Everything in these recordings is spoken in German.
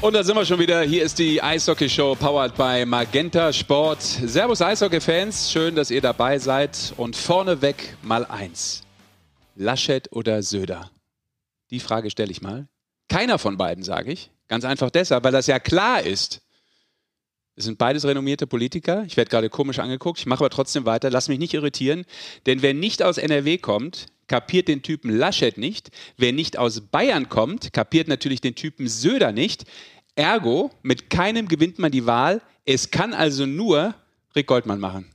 Und da sind wir schon wieder. Hier ist die Eishockey-Show powered by Magenta Sport. Servus Eishockey-Fans, schön, dass ihr dabei seid. Und vorneweg mal eins. Laschet oder Söder? Die Frage stelle ich mal. Keiner von beiden, sage ich. Ganz einfach deshalb, weil das ja klar ist. Es sind beides renommierte Politiker. Ich werde gerade komisch angeguckt. Ich mache aber trotzdem weiter. Lass mich nicht irritieren. Denn wer nicht aus NRW kommt, kapiert den Typen Laschet nicht. Wer nicht aus Bayern kommt, kapiert natürlich den Typen Söder nicht. Ergo, mit keinem gewinnt man die Wahl. Es kann also nur Rick Goldmann machen.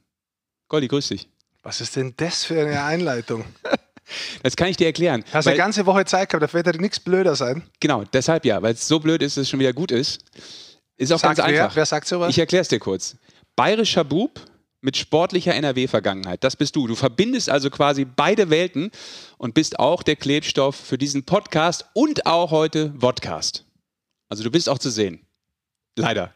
Goldi, grüß dich. Was ist denn das für eine Einleitung? Das kann ich dir erklären. Hast eine ganze Woche Zeit gehabt, da wird ja nichts blöder sein. Genau, deshalb ja, weil es so blöd ist, dass es schon wieder gut ist. Ist auch Sagt ganz wer? einfach. Wer sagt sowas? Ich erkläre es dir kurz. Bayerischer Bub mit sportlicher NRW-Vergangenheit. Das bist du. Du verbindest also quasi beide Welten und bist auch der Klebstoff für diesen Podcast und auch heute Vodcast. Also du bist auch zu sehen. Leider.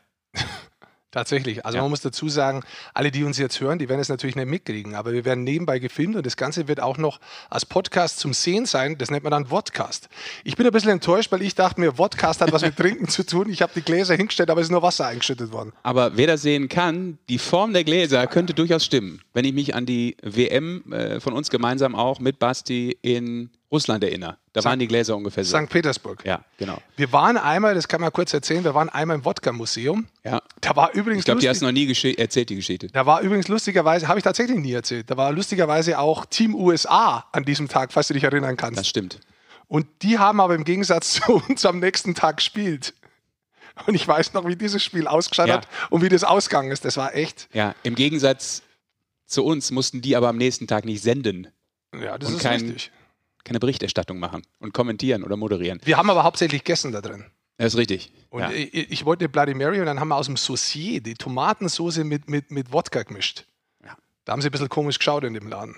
Tatsächlich. Also Ja. man muss dazu sagen, alle, die uns jetzt hören, die werden es natürlich nicht mitkriegen, aber wir werden nebenbei gefilmt und das Ganze wird auch noch als Podcast zum Sehen sein. Das nennt man dann Vodcast. Ich bin ein bisschen enttäuscht, weil ich dachte mir, Vodcast hat was mit Trinken zu tun. Ich habe die Gläser hingestellt, aber es ist nur Wasser eingeschüttet worden. Aber wer das sehen kann, die Form der Gläser könnte durchaus stimmen. Wenn ich mich an die WM äh, von uns gemeinsam auch mit Basti in Russland erinnere. Da waren die Gläser ungefähr so. St. Petersburg. Ja, genau. Wir waren einmal, das kann man kurz erzählen, wir waren einmal im Wodka-Museum. Ja. Da war übrigens Ich glaube, die hast du noch nie erzählt, die Geschichte. Da war übrigens lustigerweise, habe ich tatsächlich nie erzählt, da war lustigerweise auch Team USA an diesem Tag, falls du dich erinnern kannst. Das stimmt. Und die haben aber im Gegensatz zu uns am nächsten Tag gespielt. Und ich weiß noch, wie dieses Spiel ausgeschaut Ja. hat und wie das ausgegangen ist. Das war echt, Ja, im Gegensatz zu uns mussten die aber am nächsten Tag nicht senden, ja, das Und ist kein- richtig. Keine Berichterstattung machen und kommentieren oder moderieren. Wir haben aber hauptsächlich gegessen da drin. Das ist richtig. Und ja. ich, ich wollte Bloody Mary und dann haben wir aus dem Saucier die Tomatensoße mit, mit, mit Wodka gemischt. Ja. Da haben sie ein bisschen komisch geschaut in dem Laden.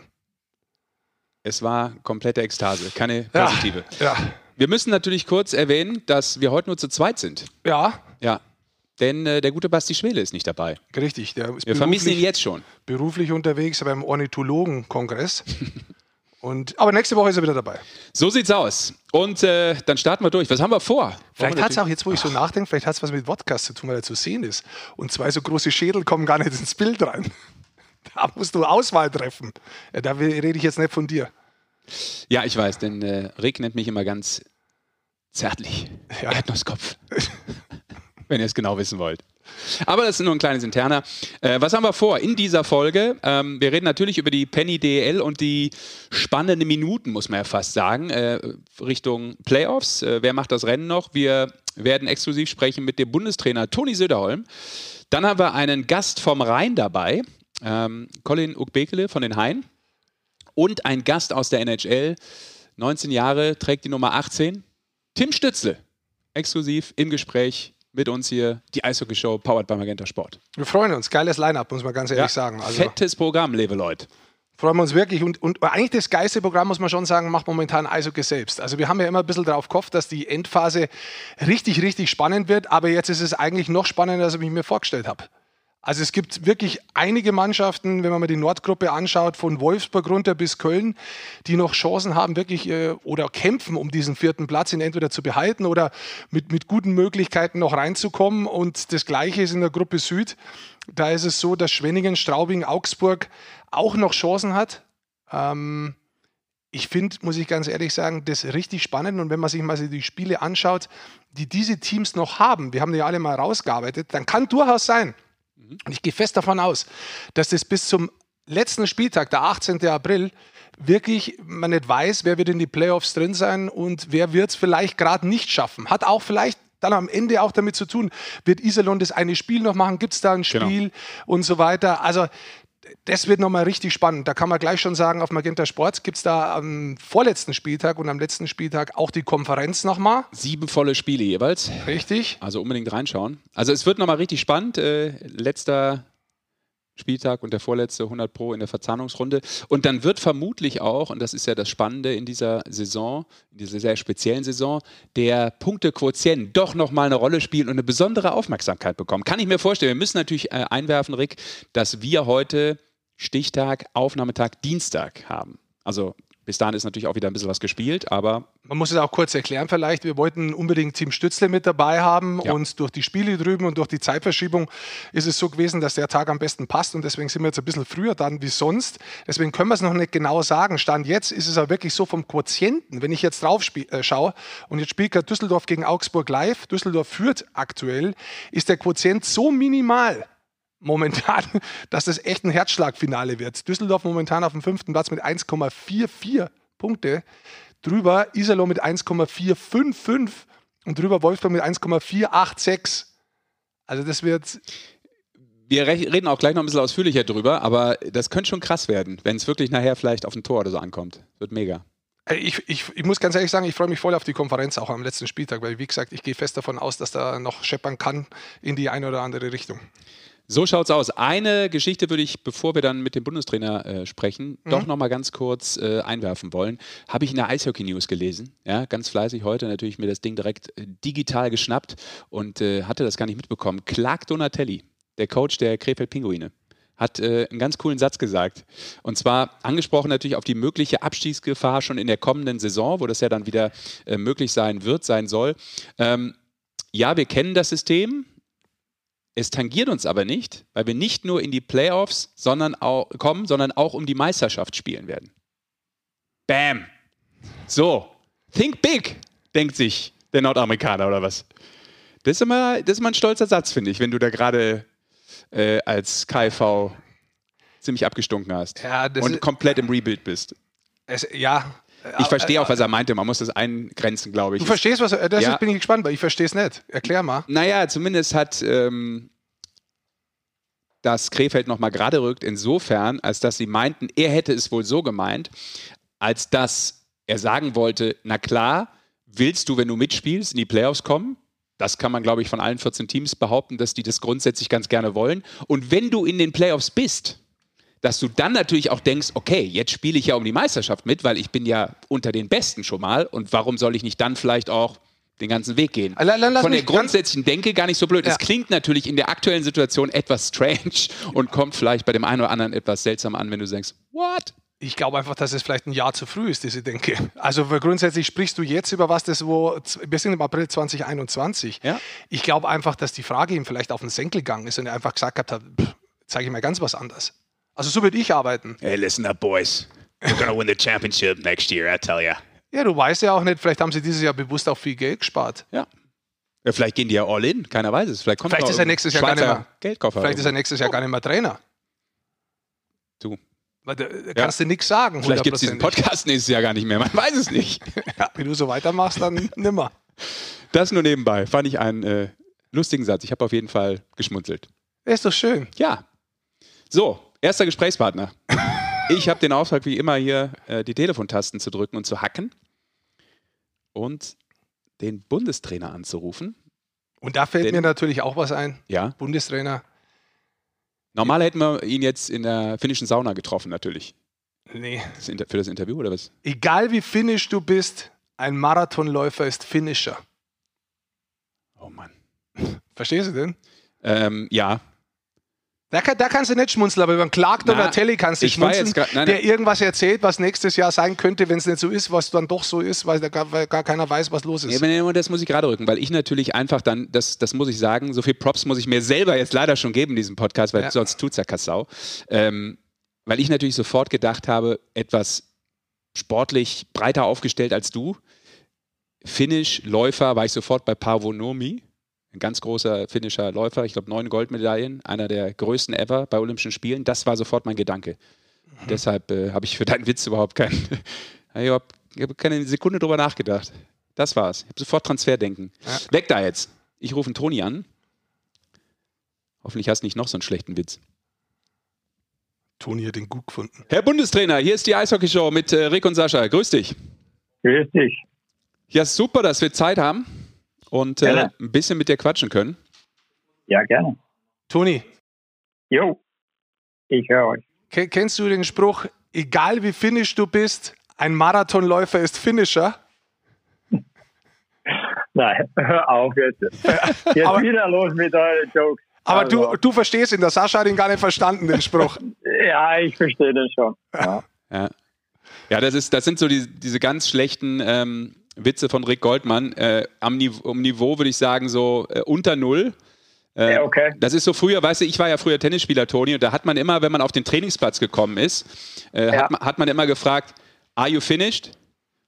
Es war komplette Ekstase, keine positive. Ja, Wir müssen natürlich kurz erwähnen, dass wir heute nur zu zweit sind. ja, Ja, denn äh, der gute Basti Schwele ist nicht dabei. richtig. Der ist Wir vermissen ihn jetzt schon. beruflich unterwegs beim Ornithologenkongress. Und, aber nächste Woche ist er wieder dabei. So sieht's aus. Und äh, dann starten wir durch. Was haben wir vor? Vielleicht hat es auch, jetzt wo ich so nachdenke, vielleicht hat es was mit Podcast zu tun, weil er zu sehen ist. Und zwei so große Schädel kommen gar nicht ins Bild rein. Da musst du Auswahl treffen. Ja, da rede ich jetzt nicht von dir. Ja, ich weiß, denn äh, Rick nennt mich immer ganz zärtlich. Ja. Erdnusskopf. Wenn ihr es genau wissen wollt. Aber das ist nur ein kleines Interner. Äh, was haben wir vor in dieser Folge? Ähm, wir reden natürlich über die Penny DL und die spannenden Minuten, muss man ja fast sagen, äh, Richtung Playoffs. Äh, wer macht das Rennen noch? Wir werden exklusiv sprechen mit dem Bundestrainer Toni Söderholm. Dann haben wir einen Gast vom Rhein dabei, ähm, Colin Ukbekele von den Haien. Und ein Gast aus der NHL, 19 Jahre, trägt die Nummer 18, Tim Stützle. Exklusiv im Gespräch mit uns hier, die Eishockey-Show powered by Magenta Sport. Wir freuen uns. Geiles Line-Up, muss man ganz ehrlich sagen. Also Fettes Programm, liebe Leute. freuen wir uns wirklich. Und, und eigentlich das geilste Programm, muss man schon sagen, macht momentan Eishockey selbst. Also wir haben ja immer ein bisschen darauf gehofft, dass die Endphase richtig, richtig spannend wird. Aber jetzt ist es eigentlich noch spannender, als ich mir vorgestellt habe. Also es gibt wirklich einige Mannschaften, wenn man mal die Nordgruppe anschaut, von Wolfsburg runter bis Köln, die noch Chancen haben, wirklich äh, oder kämpfen, um diesen vierten Platz ihn entweder zu behalten oder mit, mit guten Möglichkeiten noch reinzukommen. Und das Gleiche ist in der Gruppe Süd. Da ist es so, dass Schwenningen, Straubing, Augsburg auch noch Chancen hat. Ähm, ich finde, muss ich ganz ehrlich sagen, das richtig spannend. Und wenn man sich mal die Spiele anschaut, die diese Teams noch haben, wir haben die alle mal rausgearbeitet, dann kann durchaus sein, und ich gehe fest davon aus, dass das bis zum letzten Spieltag, der 18. April, wirklich man nicht weiß, wer wird in die Playoffs drin sein und wer wird es vielleicht gerade nicht schaffen. Hat auch vielleicht dann am Ende auch damit zu tun, wird Iserlohn das eine Spiel noch machen, gibt es da ein Genau. Spiel und so weiter. Also das wird nochmal richtig spannend. Da kann man gleich schon sagen, auf Magenta Sports gibt es da am vorletzten Spieltag und am letzten Spieltag auch die Konferenz nochmal. Sieben volle Spiele jeweils. Richtig? Also unbedingt reinschauen. Also es wird nochmal richtig spannend. Äh, letzter Spieltag und der vorletzte 100 Pro in der Verzahnungsrunde. Und dann wird vermutlich auch, und das ist ja das Spannende in dieser Saison, in dieser sehr speziellen Saison, der Punktequotient doch nochmal eine Rolle spielen und eine besondere Aufmerksamkeit bekommen. Kann ich mir vorstellen. Wir müssen natürlich äh, einwerfen, Rick, dass wir heute Stichtag, Aufnahmetag, Dienstag haben. Also Bis dahin ist natürlich auch wieder ein bisschen was gespielt, aber. Man muss es auch kurz erklären, vielleicht. Wir wollten unbedingt Team Stützle mit dabei haben ja. und durch die Spiele drüben und durch die Zeitverschiebung ist es so gewesen, dass der Tag am besten passt und deswegen sind wir jetzt ein bisschen früher dann wie sonst. Deswegen können wir es noch nicht genau sagen. Stand jetzt ist es auch wirklich so vom Quotienten, wenn ich jetzt drauf äh, schaue und jetzt spielt gerade Düsseldorf gegen Augsburg live, Düsseldorf führt aktuell, ist der Quotient so minimal momentan, dass das echt ein Herzschlagfinale wird. Düsseldorf momentan auf dem fünften Platz mit 1,44 Punkte. Drüber Iserloh mit 1,455 und drüber Wolfsburg mit 1,486. Also das wird. Wir reden auch gleich noch ein bisschen ausführlicher drüber, aber das könnte schon krass werden, wenn es wirklich nachher vielleicht auf ein Tor oder so ankommt. Wird mega. Ich, ich, ich, muss ganz ehrlich sagen, ich freue mich voll auf die Konferenz auch am letzten Spieltag, weil wie gesagt, ich gehe fest davon aus, dass da noch scheppern kann in die eine oder andere Richtung. So schaut's aus. Eine Geschichte würde ich, bevor wir dann mit dem Bundestrainer äh, sprechen, mhm. doch noch mal ganz kurz äh, einwerfen wollen. Habe ich in der Eishockey News gelesen. Ja, ganz fleißig heute natürlich mir das Ding direkt äh, digital geschnappt und äh, hatte das gar nicht mitbekommen. Clark Donatelli, der Coach der Krefeld Pinguine, hat äh, einen ganz coolen Satz gesagt. Und zwar angesprochen natürlich auf die mögliche Abstiegsgefahr schon in der kommenden Saison, wo das ja dann wieder möglich sein wird, sein soll. Ähm, ja, wir kennen das System. Es tangiert uns aber nicht, weil wir nicht nur in die Playoffs sondern auch, kommen, sondern auch um die Meisterschaft spielen werden. Bam! So, think big, denkt sich der Nordamerikaner oder was? Das ist immer, das ist immer ein stolzer Satz, finde ich, wenn du da gerade äh, als KV ziemlich abgestunken hast ja, und komplett im Rebuild bist. Es, ja, ich verstehe auch, was er meinte. Man muss das eingrenzen, glaube ich. Du verstehst, was er. Das ja. bin ich gespannt, weil ich verstehe es nicht. Erklär mal. Naja, zumindest hat ähm, dass Krefeld nochmal gerade rückt, insofern, als dass sie meinten, er hätte es wohl so gemeint, als dass er sagen wollte, na klar, willst du, wenn du mitspielst, in die Playoffs kommen? Das kann man, glaube ich, von allen 14 Teams behaupten, dass die das grundsätzlich ganz gerne wollen. Und wenn du in den Playoffs bist, dass du dann natürlich auch denkst, okay, jetzt spiele ich ja um die Meisterschaft mit, weil ich bin ja unter den Besten schon mal und warum soll ich nicht dann vielleicht auch den ganzen Weg gehen. Lass Von der grundsätzlichen Denke gar nicht so blöd. Es ja. klingt natürlich in der aktuellen Situation etwas strange und kommt vielleicht bei dem einen oder anderen etwas seltsam an, wenn du denkst, what? Ich glaube einfach, dass es vielleicht ein Jahr zu früh ist, diese Denke. Also grundsätzlich sprichst du jetzt über was, das wo wir sind im April 2021. Ja? Ich glaube einfach, dass die Frage ihm vielleicht auf den Senkel gegangen ist und er einfach gesagt hat, zeige ich mal ganz was anderes. Also so würde ich arbeiten. Hey, listen up, boys. We're gonna win the championship next year, I tell you. Ja, du weißt ja auch nicht, vielleicht haben sie dieses Jahr bewusst auch viel Geld gespart. Ja. ja vielleicht gehen die ja all in, keiner weiß es. Vielleicht, kommt vielleicht ist er nächstes Jahr gar nicht mehr Geldkoffer. Vielleicht ist er nächstes Jahr oh. gar nicht mehr Trainer. Du. Weil da kannst ja. du nichts sagen. Vielleicht gibt es diesen Podcast nächstes Jahr gar nicht mehr, man weiß es nicht. ja, wenn du so weitermachst, dann nimmer. Das nur nebenbei. Fand ich einen äh, lustigen Satz. Ich habe auf jeden Fall geschmunzelt. Ist doch schön. Ja. So, erster Gesprächspartner. Ich habe den Auftrag, wie immer, hier äh, die Telefontasten zu drücken und zu hacken und den Bundestrainer anzurufen. Und da fällt den, mir natürlich auch was ein. Ja. Bundestrainer. Normal hätten wir ihn jetzt in der finnischen Sauna getroffen, natürlich. Nee. Das für das Interview oder was? Egal wie finnisch du bist, ein Marathonläufer ist finnischer. Oh Mann. Verstehst du denn? Ähm, ja, da, kann, da, kannst du nicht schmunzeln, aber über einen Clark Donatelli kannst du schmunzeln, grad, nein, der irgendwas erzählt, was nächstes Jahr sein könnte, wenn es nicht so ist, was dann doch so ist, weil, gar, weil gar keiner weiß, was los ist. Ja, das muss ich gerade rücken, weil ich natürlich einfach dann, das, das muss ich sagen, so viel Props muss ich mir selber jetzt leider schon geben in diesem Podcast, weil ja. sonst tut es ja Kassau. Ähm, weil ich natürlich sofort gedacht habe, etwas sportlich breiter aufgestellt als du. Finnisch, Läufer, war ich sofort bei Pavonomi ein ganz großer finnischer Läufer, ich glaube neun Goldmedaillen, einer der größten ever bei Olympischen Spielen. Das war sofort mein Gedanke. Mhm. Deshalb äh, habe ich für deinen Witz überhaupt keinen, ich habe hab keine Sekunde drüber nachgedacht. Das war's. Ich habe sofort Transferdenken. Ja. Weg da jetzt. Ich rufe einen Toni an. Hoffentlich hast du nicht noch so einen schlechten Witz. Toni hat den gut gefunden. Herr Bundestrainer, hier ist die Eishockeyshow mit äh, Rick und Sascha. Grüß dich. Grüß dich. Ja, super, dass wir Zeit haben und äh, ein bisschen mit dir quatschen können? Ja, gerne. Toni. Jo, ich höre euch. Kennst du den Spruch, egal wie finnisch du bist, ein Marathonläufer ist Finisher? Nein, hör auf jetzt. Jetzt aber, wieder los mit euren Jokes. Aber also. du, du verstehst ihn, der Sascha hat ihn gar nicht verstanden, den Spruch. ja, ich verstehe den schon. Ja. ja. Ja, das, ist, das sind so die, diese ganz schlechten ähm, Witze von Rick Goldmann. Äh, am Niveau, Niveau würde ich sagen, so äh, unter Null. Äh, ja, okay. Das ist so früher, weißt du, ich war ja früher Tennisspieler, Toni, und da hat man immer, wenn man auf den Trainingsplatz gekommen ist, äh, ja. hat, man, hat man immer gefragt, are you finished?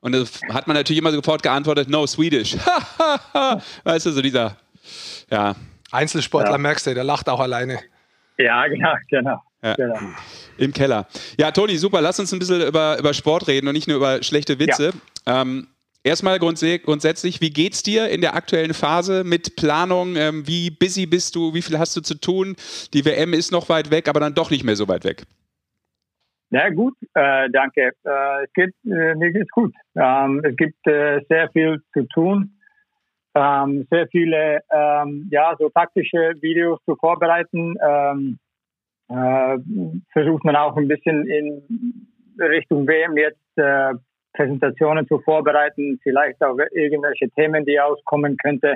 Und da hat man natürlich immer sofort geantwortet, no, Swedish. weißt du, so dieser, ja. Einzelsportler ja. merkst du, der lacht auch alleine. Ja, genau, genau. Ja. genau. Im Keller. Ja, Toni, super. Lass uns ein bisschen über, über Sport reden und nicht nur über schlechte Witze. Ja. Ähm, erstmal grundsätzlich, wie geht's dir in der aktuellen Phase mit Planung? Ähm, wie busy bist du? Wie viel hast du zu tun? Die WM ist noch weit weg, aber dann doch nicht mehr so weit weg. Na gut, äh, danke. Äh, es geht, äh, mir geht's gut. Ähm, es gibt äh, sehr viel zu tun, ähm, sehr viele ähm, ja so taktische Videos zu vorbereiten. Ähm, äh, versucht man auch ein bisschen in Richtung WM jetzt äh, Präsentationen zu vorbereiten, vielleicht auch irgendwelche Themen, die auskommen könnte.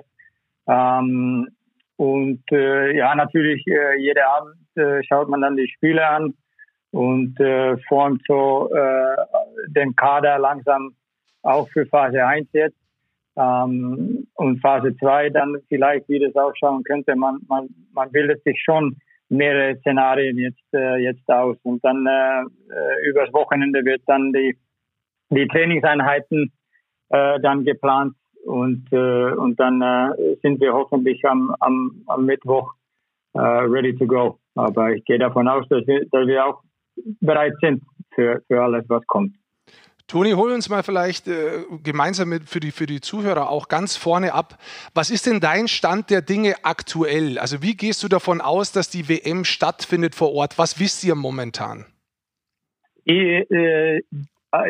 Ähm, und äh, ja, natürlich äh, jeden Abend äh, schaut man dann die Spiele an und äh, formt so äh, den Kader langsam auch für Phase 1 jetzt. Ähm, und Phase 2 dann vielleicht, wie das ausschauen könnte. Man, man, man bildet sich schon mehrere Szenarien jetzt, äh, jetzt aus. Und dann äh, äh, übers Wochenende wird dann die, die Trainingseinheiten äh, dann geplant und, äh, und dann äh, sind wir hoffentlich am, am, am Mittwoch äh, ready to go. Aber ich gehe davon aus, dass wir, dass wir auch bereit sind für, für alles, was kommt. Toni, hol uns mal vielleicht äh, gemeinsam mit für die, für die Zuhörer auch ganz vorne ab. Was ist denn dein Stand der Dinge aktuell? Also wie gehst du davon aus, dass die WM stattfindet vor Ort? Was wisst ihr momentan? Ich, äh,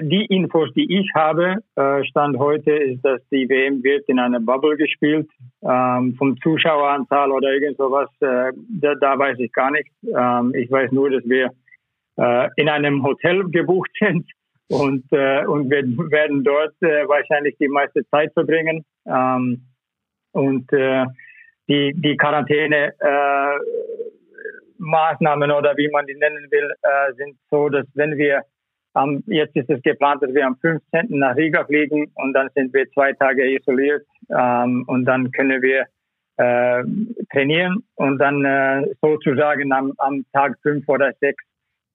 die Infos, die ich habe, äh, Stand heute, ist, dass die WM wird in einer Bubble gespielt. Ähm, vom Zuschaueranzahl oder irgend sowas, äh, da, da, weiß ich gar nichts. Ähm, ich weiß nur, dass wir äh, in einem Hotel gebucht sind und, äh, und wir werden dort äh, wahrscheinlich die meiste Zeit verbringen. Ähm, und äh, die, die Quarantäne äh, Maßnahmen oder wie man die nennen will, äh, sind so, dass wenn wir am, jetzt ist es geplant, dass wir am 15. nach Riga fliegen und dann sind wir zwei Tage isoliert ähm, und dann können wir äh, trainieren und dann äh, sozusagen am, am Tag fünf oder sechs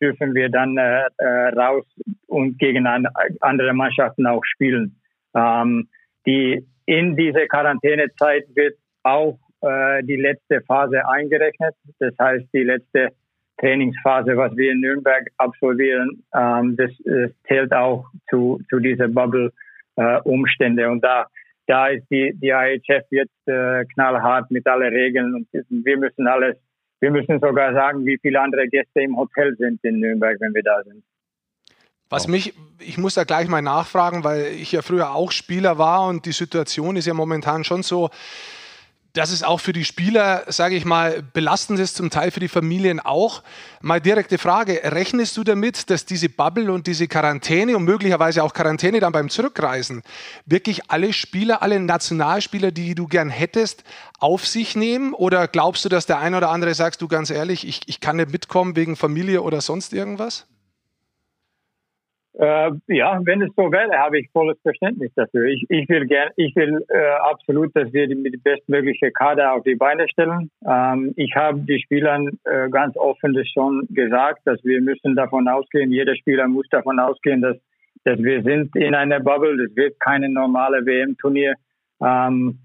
dürfen wir dann äh, äh, raus und gegen an, andere Mannschaften auch spielen. Ähm, die in diese Quarantänezeit wird auch äh, die letzte Phase eingerechnet. Das heißt, die letzte Trainingsphase, was wir in Nürnberg absolvieren, ähm, das, das zählt auch zu, zu dieser Bubble-Umstände. Äh, und da, da ist die, die IHF jetzt äh, knallhart mit allen Regeln und wir müssen alles wir müssen sogar sagen, wie viele andere Gäste im Hotel sind in Nürnberg, wenn wir da sind. Was mich, ich muss da gleich mal nachfragen, weil ich ja früher auch Spieler war und die Situation ist ja momentan schon so, dass es auch für die Spieler, sage ich mal, belastend ist, zum Teil für die Familien auch. Mal direkte Frage, rechnest du damit, dass diese Bubble und diese Quarantäne und möglicherweise auch Quarantäne dann beim Zurückreisen wirklich alle Spieler, alle Nationalspieler, die du gern hättest, auf sich nehmen? Oder glaubst du, dass der eine oder andere sagst du ganz ehrlich, ich, ich kann nicht mitkommen wegen Familie oder sonst irgendwas? Äh, ja, wenn es so wäre, habe ich volles Verständnis dafür. Ich, ich will gern, ich will äh, absolut, dass wir die, die bestmögliche Kader auf die Beine stellen. Ähm, ich habe die Spielern äh, ganz offen das schon gesagt, dass wir müssen davon ausgehen, jeder Spieler muss davon ausgehen, dass, dass wir sind in einer Bubble. Das wird keine normale WM-Turnier. Ähm,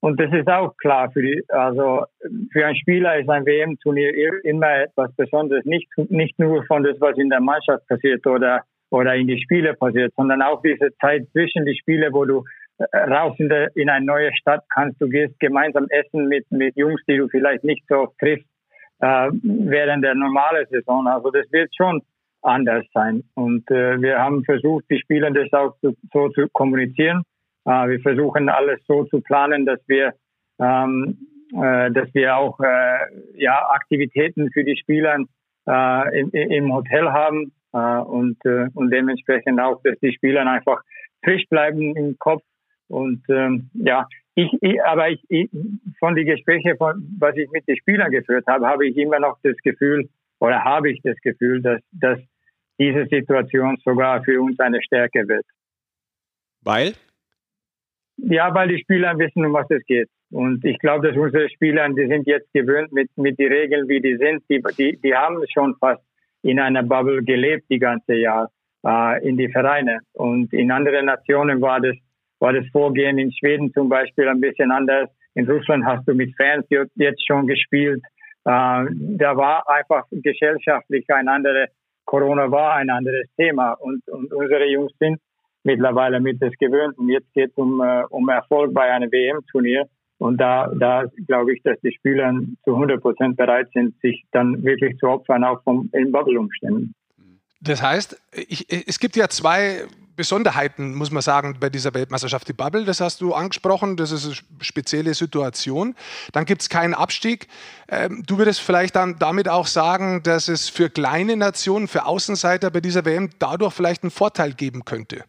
und das ist auch klar für die, also für einen Spieler ist ein WM-Turnier immer etwas Besonderes. Nicht, nicht nur von das, was in der Mannschaft passiert oder oder in die Spiele passiert, sondern auch diese Zeit zwischen die Spiele, wo du äh, raus in, der, in eine neue Stadt kannst, du gehst gemeinsam essen mit, mit Jungs, die du vielleicht nicht so triffst äh, während der normalen Saison. Also das wird schon anders sein. Und äh, wir haben versucht, die Spieler das auch so, so zu kommunizieren. Äh, wir versuchen alles so zu planen, dass wir ähm, äh, dass wir auch äh, ja Aktivitäten für die Spieler äh, im, im Hotel haben, und, äh, und dementsprechend auch, dass die Spieler einfach frisch bleiben im Kopf. Und ähm, ja, ich, ich aber ich, ich von den Gesprächen, von, was ich mit den Spielern geführt habe, habe ich immer noch das Gefühl oder habe ich das Gefühl, dass, dass diese Situation sogar für uns eine Stärke wird. Weil? Ja, weil die Spieler wissen, um was es geht. Und ich glaube, dass unsere Spieler, die sind jetzt gewöhnt mit, mit den Regeln, wie die sind. Die, die, die haben schon fast in einer Bubble gelebt die ganze Jahr äh, in die Vereine. Und in anderen Nationen war das, war das Vorgehen in Schweden zum Beispiel ein bisschen anders. In Russland hast du mit Fans jetzt schon gespielt. Äh, da war einfach gesellschaftlich ein anderes, Corona war ein anderes Thema. Und, und unsere Jungs sind mittlerweile mit das gewöhnt. Und jetzt geht es um, äh, um Erfolg bei einem WM-Turnier. Und da, da glaube ich, dass die Spieler zu 100 Prozent bereit sind, sich dann wirklich zu opfern, auch vom, in Bubble-Umständen. Das heißt, ich, es gibt ja zwei Besonderheiten, muss man sagen, bei dieser Weltmeisterschaft. Die Bubble, das hast du angesprochen, das ist eine spezielle Situation. Dann gibt es keinen Abstieg. Ähm, du würdest vielleicht dann damit auch sagen, dass es für kleine Nationen, für Außenseiter bei dieser WM dadurch vielleicht einen Vorteil geben könnte.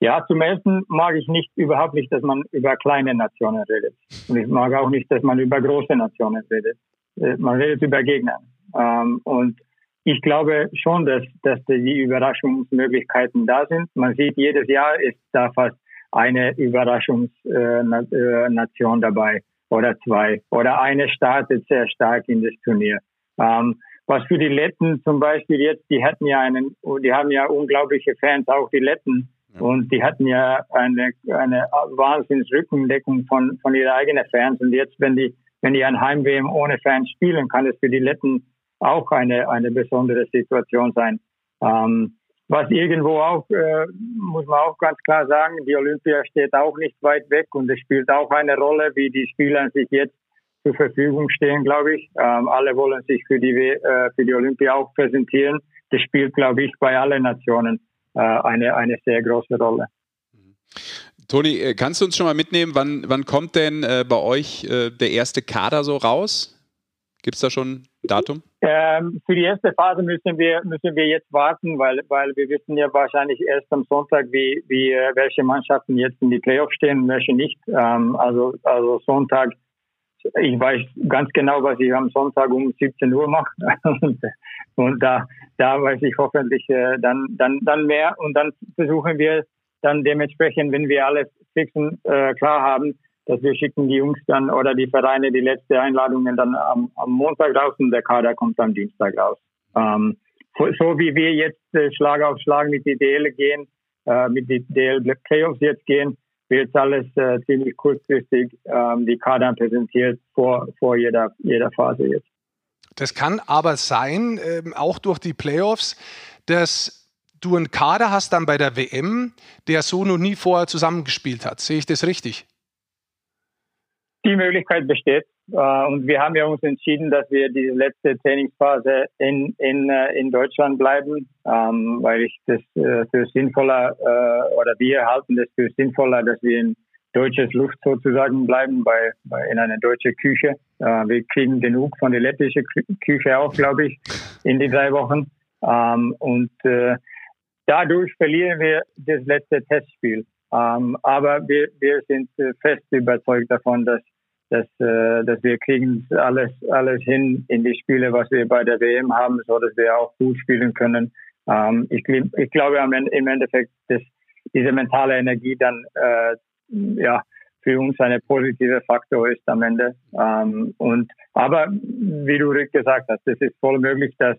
Ja, zum ersten mag ich nicht überhaupt nicht, dass man über kleine Nationen redet. Und ich mag auch nicht, dass man über große Nationen redet. Äh, man redet über Gegner. Ähm, und ich glaube schon, dass, dass die Überraschungsmöglichkeiten da sind. Man sieht, jedes Jahr ist da fast eine Überraschungsnation dabei oder zwei. Oder eine startet sehr stark in das Turnier. Ähm, was für die Letten zum Beispiel jetzt, die hatten ja einen, die haben ja unglaubliche Fans, auch die Letten und die hatten ja eine, eine Wahnsinnsrückendeckung von, von ihrer eigenen Fans. Und jetzt, wenn die, wenn die ein Heim-WM ohne Fans spielen, kann es für die Letten auch eine, eine besondere Situation sein. Ähm, was irgendwo auch, äh, muss man auch ganz klar sagen, die Olympia steht auch nicht weit weg und es spielt auch eine Rolle, wie die Spieler sich jetzt zur Verfügung stehen, glaube ich. Ähm, alle wollen sich für die, äh, für die Olympia auch präsentieren. Das spielt, glaube ich, bei allen Nationen eine, eine sehr große Rolle. Toni, äh, kannst du uns schon mal mitnehmen, wann, wann kommt denn äh, bei euch äh, der erste Kader so raus? Gibt es da schon ein Datum? Ähm, für die erste Phase müssen wir, müssen wir jetzt warten, weil, weil wir wissen ja wahrscheinlich erst am Sonntag, wie, wie äh, welche Mannschaften jetzt in die Playoffs stehen und welche nicht. Ähm, also, also Sonntag ich weiß ganz genau, was ich am Sonntag um 17 Uhr mache. und, und da, da weiß ich hoffentlich äh, dann, dann, dann mehr. Und dann versuchen wir dann dementsprechend, wenn wir alles fixen, äh, klar haben, dass wir schicken die Jungs dann oder die Vereine die letzte Einladungen dann am, am Montag raus und der Kader kommt am Dienstag raus. Ähm, so wie wir jetzt äh, Schlag auf Schlag mit die DL gehen, äh, mit die DL Playoffs jetzt gehen, wird alles äh, ziemlich kurzfristig ähm, die Kader präsentiert vor, vor jeder, jeder Phase jetzt. Das kann aber sein, ähm, auch durch die Playoffs, dass du einen Kader hast dann bei der WM, der so noch nie vorher zusammengespielt hat. Sehe ich das richtig? Die Möglichkeit besteht. Äh, und wir haben ja uns entschieden, dass wir diese letzte Trainingsphase in, in, äh, in Deutschland bleiben, ähm, weil ich das äh, für sinnvoller oder wir halten das für sinnvoller, dass wir in deutsches Luft sozusagen bleiben, bei, bei in einer deutschen Küche. wir kriegen genug von der lettischen Küche auch, glaube ich, in die drei Wochen. Ähm, und dadurch verlieren wir das letzte Testspiel. Ähm, aber wir, wir sind fest überzeugt davon, dass dass, äh, dass wir kriegen alles, alles hin in die Spiele, was wir bei der WM haben, so dass wir auch gut spielen können. Ähm, ich, ich glaube im Endeffekt, dass diese mentale Energie dann äh, ja für uns ein positiver Faktor ist am Ende. Ähm, und aber wie du gesagt hast, es ist voll möglich, dass,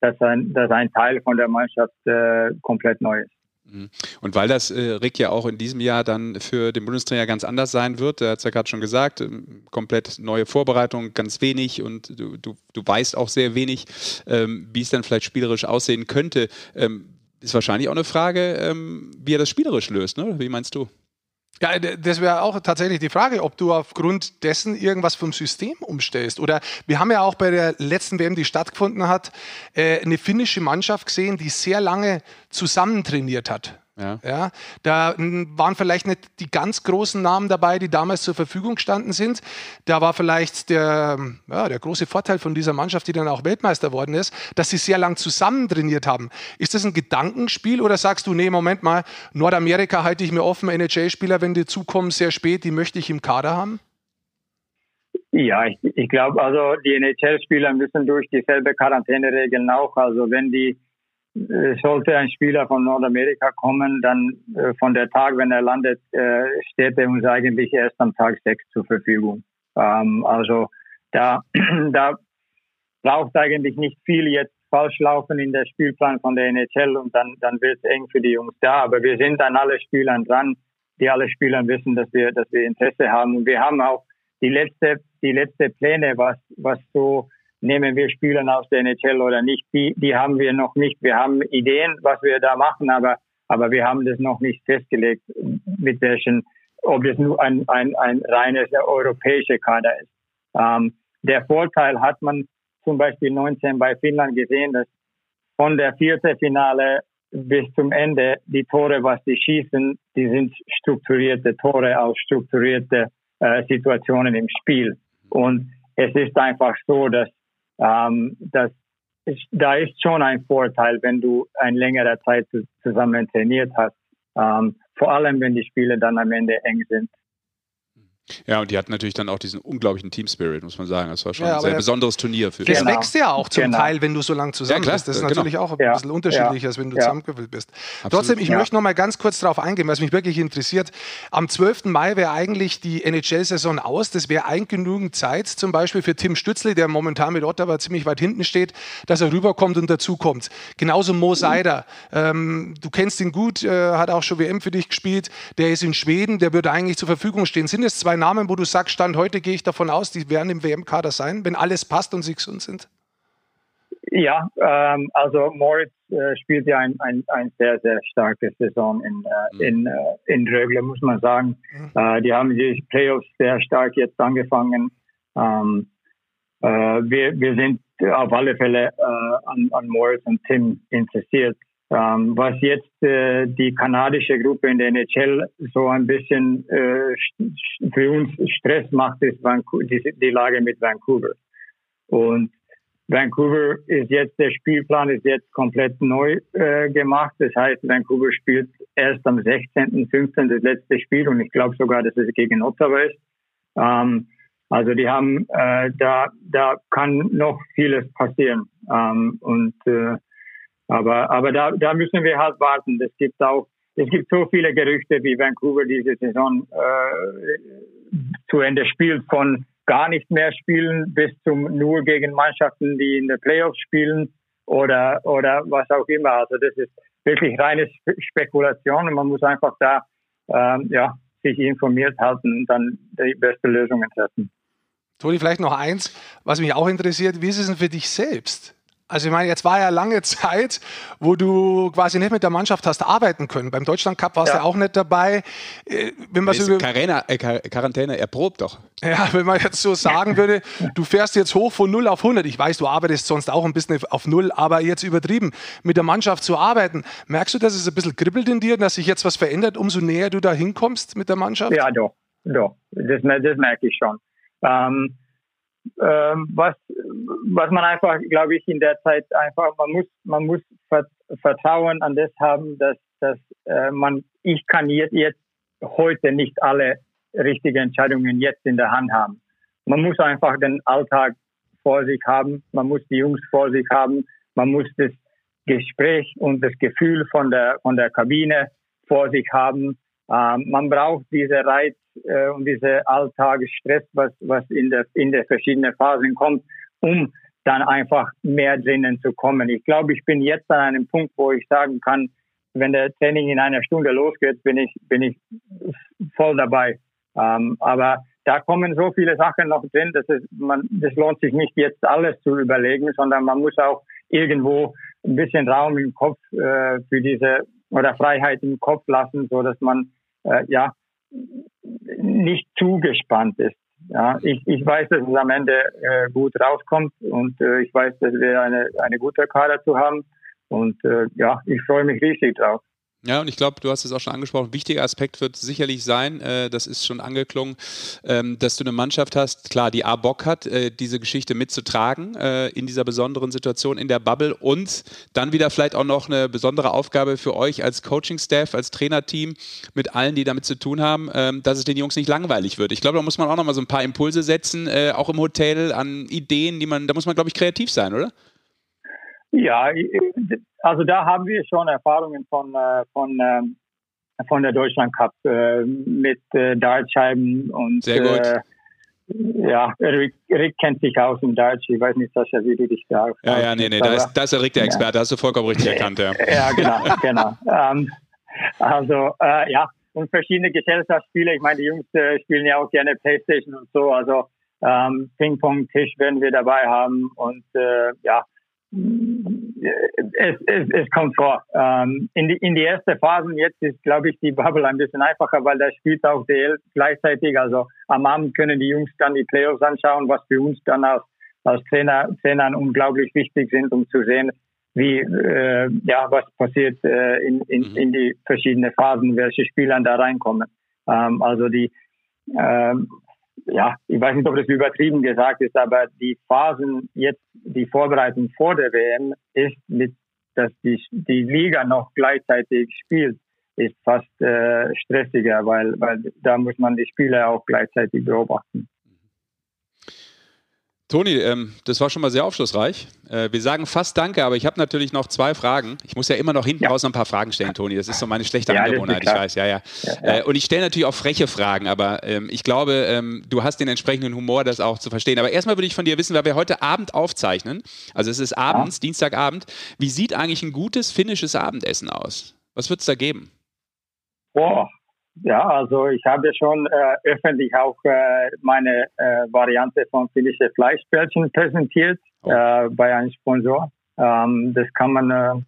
dass, ein, dass ein Teil von der Mannschaft äh, komplett neu ist. Mhm. Und weil das äh, Rick ja auch in diesem Jahr dann für den Bundestrainer ganz anders sein wird, der hat es ja gerade schon gesagt, ähm, komplett neue Vorbereitung, ganz wenig und du, du, du weißt auch sehr wenig, ähm, wie es dann vielleicht spielerisch aussehen könnte. Ähm, ist wahrscheinlich auch eine Frage, ähm, wie er das spielerisch löst, ne? Wie meinst du? Ja, das wäre auch tatsächlich die Frage, ob du aufgrund dessen irgendwas vom System umstellst. Oder wir haben ja auch bei der letzten WM, die stattgefunden hat, äh, eine finnische Mannschaft gesehen, die sehr lange zusammen trainiert hat. Ja. ja. da waren vielleicht nicht die ganz großen Namen dabei, die damals zur Verfügung gestanden sind. Da war vielleicht der, ja, der große Vorteil von dieser Mannschaft, die dann auch Weltmeister worden ist, dass sie sehr lang zusammen trainiert haben. Ist das ein Gedankenspiel oder sagst du, nee, Moment mal, Nordamerika halte ich mir offen, NHL-Spieler, wenn die zukommen, sehr spät, die möchte ich im Kader haben? Ja, ich, ich glaube, also die NHL-Spieler müssen durch dieselbe Quarantäneregeln auch. Also wenn die sollte ein Spieler von Nordamerika kommen, dann äh, von der Tag, wenn er landet, äh, steht er uns eigentlich erst am Tag sechs zur Verfügung. Ähm, also da, da braucht eigentlich nicht viel jetzt falsch laufen in der Spielplan von der NHL und dann, dann wird es eng für die Jungs da. Aber wir sind an alle Spielern dran, die alle Spieler wissen, dass wir, dass wir Interesse haben. Und wir haben auch die letzte, die letzte Pläne, was, was so nehmen wir Spieler aus der NHL oder nicht, die, die haben wir noch nicht. Wir haben Ideen, was wir da machen, aber, aber wir haben das noch nicht festgelegt, mit welchen, ob das nur ein, ein, ein reines europäischer Kader ist. Ähm, der Vorteil hat man zum Beispiel 19 bei Finnland gesehen, dass von der vierten Finale bis zum Ende die Tore, was sie schießen, die sind strukturierte Tore aus strukturierte äh, Situationen im Spiel. Und es ist einfach so, dass, ähm, dass ist, da ist schon ein Vorteil, wenn du ein längere Zeit zusammen trainiert hast. Ähm, vor allem, wenn die Spiele dann am Ende eng sind. Ja, und die hatten natürlich dann auch diesen unglaublichen Team Spirit, muss man sagen. Das war schon ja, ein sehr besonderes Turnier für Das genau. wächst ja auch zum genau. Teil, wenn du so lange zusammen ja, bist. Das ist genau. natürlich auch ein ja. bisschen unterschiedlicher, als wenn du ja. zusammengewillt bist. Absolut. Trotzdem, ich möchte noch mal ganz kurz darauf eingehen, was mich wirklich interessiert. Am 12. Mai wäre eigentlich die NHL-Saison aus. Das wäre eigentlich genügend Zeit, zum Beispiel für Tim Stützle, der momentan mit Ottawa ziemlich weit hinten steht, dass er rüberkommt und dazukommt. Genauso Mo Seider. Ähm, du kennst ihn gut, äh, hat auch schon WM für dich gespielt. Der ist in Schweden, der würde eigentlich zur Verfügung stehen. Sind es zwei Namen, wo du sagst, Stand heute gehe ich davon aus, die werden im WM-Kader sein, wenn alles passt und sie gesund sind? Ja, ähm, also Moritz äh, spielt ja ein, ein, ein sehr, sehr starke Saison in, äh, in, äh, in Rögle, muss man sagen. Mhm. Äh, die haben die Playoffs sehr stark jetzt angefangen. Ähm, äh, wir, wir sind auf alle Fälle äh, an, an Moritz und Tim interessiert. Ähm, was jetzt äh, die kanadische Gruppe in der NHL so ein bisschen äh, für uns Stress macht, ist Vancouver, die, die, Lage mit Vancouver. Und Vancouver ist jetzt, der Spielplan ist jetzt komplett neu äh, gemacht. Das heißt, Vancouver spielt erst am 16.15. das letzte Spiel und ich glaube sogar, dass es gegen Ottawa ist. Ähm, also die haben, äh, da, da kann noch vieles passieren. Ähm, und äh, aber, aber da, da müssen wir halt warten. Es gibt auch, es gibt so viele Gerüchte, wie Vancouver diese Saison äh, zu Ende spielt, von gar nicht mehr spielen bis zum nur gegen Mannschaften, die in der Playoffs spielen oder, oder was auch immer. Also das ist wirklich reine Spekulation und man muss einfach da, ähm, ja, sich informiert halten und dann die beste Lösungen treffen. Toni, vielleicht noch eins, was mich auch interessiert. Wie ist es denn für dich selbst? Also ich meine, jetzt war ja lange Zeit, wo du quasi nicht mit der Mannschaft hast arbeiten können. Beim Deutschland Cup warst du ja. auch nicht dabei. Äh, wenn man so Quarantäne, äh, Quarantäne erprobt doch. Ja, wenn man jetzt so sagen würde, du fährst jetzt hoch von 0 auf 100. Ich weiß, du arbeitest sonst auch ein bisschen auf 0, aber jetzt übertrieben, mit der Mannschaft zu arbeiten. Merkst du, dass es ein bisschen kribbelt in dir, dass sich jetzt was verändert, umso näher du da hinkommst mit der Mannschaft? Ja, doch. doch. Das, das merke ich schon. Ähm, was, was man einfach, glaube ich, in der Zeit einfach, man muss, man muss Vertrauen an das haben, dass, dass äh, man, ich kann jetzt, jetzt heute nicht alle richtigen Entscheidungen jetzt in der Hand haben. Man muss einfach den Alltag vor sich haben, man muss die Jungs vor sich haben, man muss das Gespräch und das Gefühl von der, von der Kabine vor sich haben. Ähm, man braucht diese Reiz äh, und diese Alltagsstress, was, was in der, in der verschiedenen Phasen kommt, um dann einfach mehr drinnen zu kommen. Ich glaube, ich bin jetzt an einem Punkt, wo ich sagen kann, wenn der Training in einer Stunde losgeht, bin ich, bin ich voll dabei. Ähm, aber da kommen so viele Sachen noch drin, dass es, man, das lohnt sich nicht jetzt alles zu überlegen, sondern man muss auch irgendwo ein bisschen Raum im Kopf äh, für diese oder Freiheit im Kopf lassen, so dass man äh, ja nicht zu gespannt ist. Ja, ich, ich weiß, dass es am Ende äh, gut rauskommt und äh, ich weiß, dass wir eine, eine gute Kader zu haben und äh, ja, ich freue mich riesig drauf. Ja, und ich glaube, du hast es auch schon angesprochen, wichtiger Aspekt wird sicherlich sein, äh, das ist schon angeklungen, ähm, dass du eine Mannschaft hast, klar, die A Bock hat, äh, diese Geschichte mitzutragen äh, in dieser besonderen Situation in der Bubble und dann wieder vielleicht auch noch eine besondere Aufgabe für euch als Coaching-Staff, als Trainerteam mit allen, die damit zu tun haben, ähm, dass es den Jungs nicht langweilig wird. Ich glaube, da muss man auch noch mal so ein paar Impulse setzen, äh, auch im Hotel an Ideen, die man, da muss man, glaube ich, kreativ sein, oder? Ja, also da haben wir schon Erfahrungen von, äh, von, ähm, von der Deutschland Cup äh, mit äh, Dartscheiben und Sehr gut. Äh, ja, Rick, Rick, kennt sich aus im Darts. Ich weiß nicht, Sascha, wie du dich da Ja, ja, nee, nee, da ist, da ist der Rick der Experte, ja. hast du vollkommen richtig erkannt, ja. Ja, genau, genau. ähm, also, äh, ja, und verschiedene Gesellschaftsspiele. Ich meine, die Jungs äh, spielen ja auch gerne Playstation und so. Also, ähm, Ping-Pong-Tisch werden wir dabei haben und äh, ja, es, es, es kommt vor. Ähm, in, die, in die erste Phase jetzt ist, glaube ich, die Bubble ein bisschen einfacher, weil da spielt auch DL gleichzeitig. Also am Abend können die Jungs dann die Playoffs anschauen, was für uns dann als, als Trainer, Trainern unglaublich wichtig sind, um zu sehen, wie äh, ja was passiert äh, in, in, mhm. in die verschiedenen Phasen, welche Spieler da reinkommen. Ähm, also die ähm, ja, ich weiß nicht, ob das übertrieben gesagt ist, aber die Phasen jetzt, die Vorbereitung vor der WM ist mit, dass die, die Liga noch gleichzeitig spielt, ist fast äh, stressiger, weil, weil da muss man die Spiele auch gleichzeitig beobachten. Toni, ähm, das war schon mal sehr aufschlussreich. Äh, wir sagen fast Danke, aber ich habe natürlich noch zwei Fragen. Ich muss ja immer noch hinten ja. raus noch ein paar Fragen stellen, Toni. Das ist so meine schlechte ja, Angewohnheit, ich weiß. Ja, ja. ja äh, und ich stelle natürlich auch freche Fragen, aber ähm, ich glaube, ähm, du hast den entsprechenden Humor, das auch zu verstehen. Aber erstmal würde ich von dir wissen, weil wir heute Abend aufzeichnen, also es ist abends, Dienstagabend, wie sieht eigentlich ein gutes finnisches Abendessen aus? Was wird es da geben? Boah, ja, also ich habe schon äh, öffentlich auch äh, meine äh, Variante von finnische Fleischbällchen präsentiert oh. Äh, bei einem Sponsor. Ähm, das kann man, äh,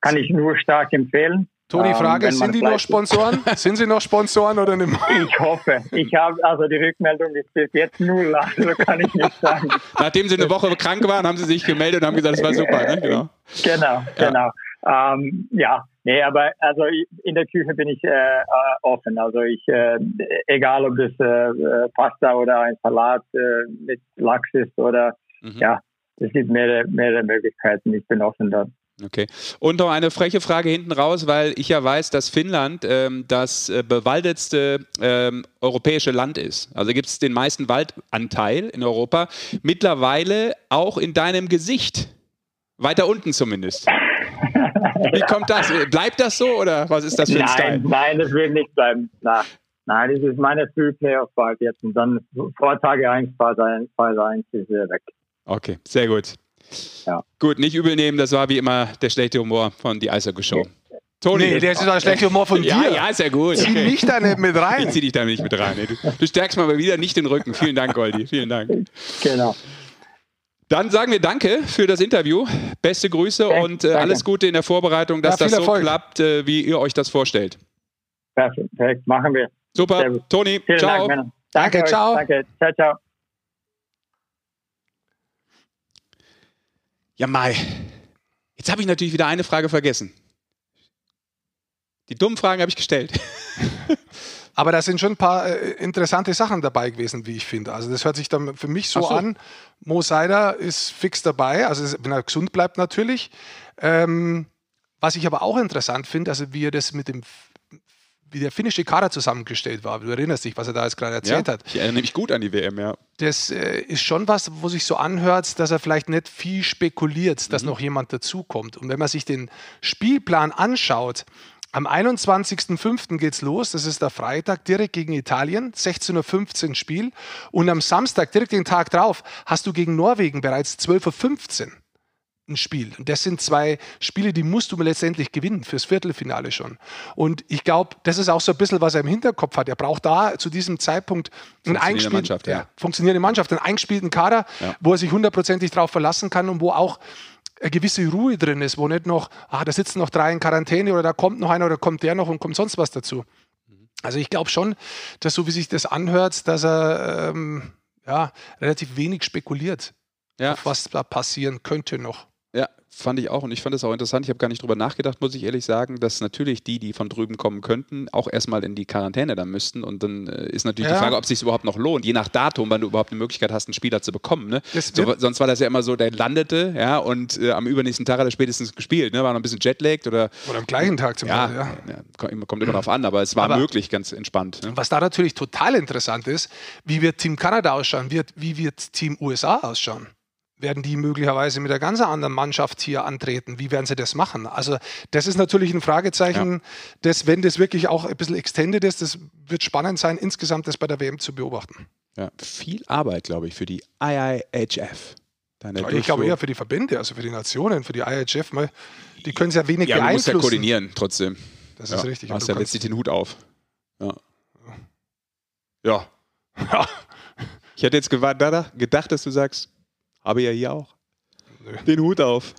kann ich nur stark empfehlen. Toni, ähm, Frage, ähm, sind die noch Sponsoren? sind sie noch Sponsoren oder nicht? Ich hoffe. Ich habe, also die Rückmeldung ist bis jetzt null, also kann ich nicht sagen. Nachdem sie eine Woche krank waren, haben sie sich gemeldet und haben gesagt, es war super, ne? Genau, genau. Genau. Ähm, ja, nee, aber also in der Küche bin ich äh, äh, offen. Also ich, äh, egal ob das äh, äh, Pasta oder ein Salat äh, mit Lachs ist oder mhm. ja, es gibt mehrere, mehrere Möglichkeiten. Ich bin offen da. Okay. Und noch eine freche Frage hinten raus, weil ich ja weiß, dass Finnland ähm, das äh, bewaldetste ähm, europäische Land ist. Also gibt es den meisten Waldanteil in Europa. Mittlerweile auch in deinem Gesicht. Weiter unten zumindest. Wie kommt das? Bleibt das so oder was ist das für ein nein, Style? Nein, das wird nicht bleiben. Na, nein, das ist meine Früh-Playoff-Ball jetzt und dann vor Tage 1, Phase 1, Phase 1 ist er weg. Okay, sehr gut. Ja. Gut, nicht übel nehmen, das war wie immer der schlechte Humor von die Eishockey Show. Okay. Toni. Nee, der ist der schlechte Humor von dir. Ja, ja, ist ja gut. Zieh okay. mich da nicht mit rein. Ich zieh dich da nicht mit rein. Du, du stärkst mal wieder nicht den Rücken. Vielen Dank, Goldi. Vielen Dank. Genau. Dann sagen wir Danke für das Interview. Beste Grüße okay, und äh, alles Gute in der Vorbereitung, dass ja, das so Erfolg. klappt, äh, wie ihr euch das vorstellt. Perfekt, machen wir. Super. Toni, Vielen ciao. Dank, danke, danke, ciao. Danke, ciao, ciao. Ja, Mai. Jetzt habe ich natürlich wieder eine Frage vergessen. Die dummen Fragen habe ich gestellt. Aber da sind schon ein paar äh, interessante Sachen dabei gewesen, wie ich finde. Also das hört sich dann für mich so, so. an. Mo Seider ist fix dabei, also wenn er gesund bleibt natürlich. Ähm, was ich aber auch interessant finde, also wie er das mit dem wie der finnische Kader zusammengestellt war. Du erinnerst dich, was er da jetzt gerade erzählt ja, hat. Ich erinnere mich gut an die WM, ja. Das äh, ist schon was, wo sich so anhört, dass er vielleicht nicht viel spekuliert, dass mhm. noch jemand dazukommt. Und wenn man sich den Spielplan anschaut, am 21.05. geht's los, das ist der Freitag, direkt gegen Italien, 16.15 Uhr Spiel. Und am Samstag, direkt den Tag drauf, hast du gegen Norwegen bereits 12.15 Uhr ein Spiel. Und das sind zwei Spiele, die musst du letztendlich gewinnen, fürs Viertelfinale schon. Und ich glaube, das ist auch so ein bisschen, was er im Hinterkopf hat. Er braucht da zu diesem Zeitpunkt einen eingespielten, Mannschaft, ja. Ja, funktionierende Mannschaft, einen eingespielten Kader, ja. wo er sich hundertprozentig darauf verlassen kann und wo auch eine gewisse Ruhe drin ist, wo nicht noch, ah, da sitzen noch drei in Quarantäne oder da kommt noch einer oder kommt der noch und kommt sonst was dazu. Also ich glaube schon, dass so wie sich das anhört, dass er ähm, ja, relativ wenig spekuliert, ja. auf was da passieren könnte noch. Fand ich auch und ich fand es auch interessant. Ich habe gar nicht drüber nachgedacht, muss ich ehrlich sagen, dass natürlich die, die von drüben kommen könnten, auch erstmal in die Quarantäne dann müssten. Und dann äh, ist natürlich ja. die Frage, ob es sich überhaupt noch lohnt, je nach Datum, wann du überhaupt eine Möglichkeit hast, einen Spieler zu bekommen. Ne? So, sonst war das ja immer so, der landete, ja, und äh, am übernächsten Tag hat er spätestens gespielt, ne? War noch ein bisschen jetlagged oder. Oder am gleichen Tag zum ja, Beispiel, ja. ja. Kommt immer darauf an, aber es war aber möglich, ganz entspannt. Ne? Was da natürlich total interessant ist, wie wird Team Kanada ausschauen, wie, wie wird Team USA ausschauen? Werden die möglicherweise mit einer ganz anderen Mannschaft hier antreten? Wie werden sie das machen? Also das ist natürlich ein Fragezeichen, ja. das, wenn das wirklich auch ein bisschen extended ist, das wird spannend sein, insgesamt das bei der WM zu beobachten. Ja, viel Arbeit, glaube ich, für die IIHF. ich glaube eher für die Verbände, also für die Nationen, für die IHF. Mal, die können es ja wenig ja, beeinflussen. Ja, muss ja koordinieren trotzdem. Das ist richtig. Du hast ja letztlich den Hut auf. Ja. Ja. ja. Ich hätte jetzt gedacht, dass du sagst, habe ich ja hier auch. Nö. Den Hut auf.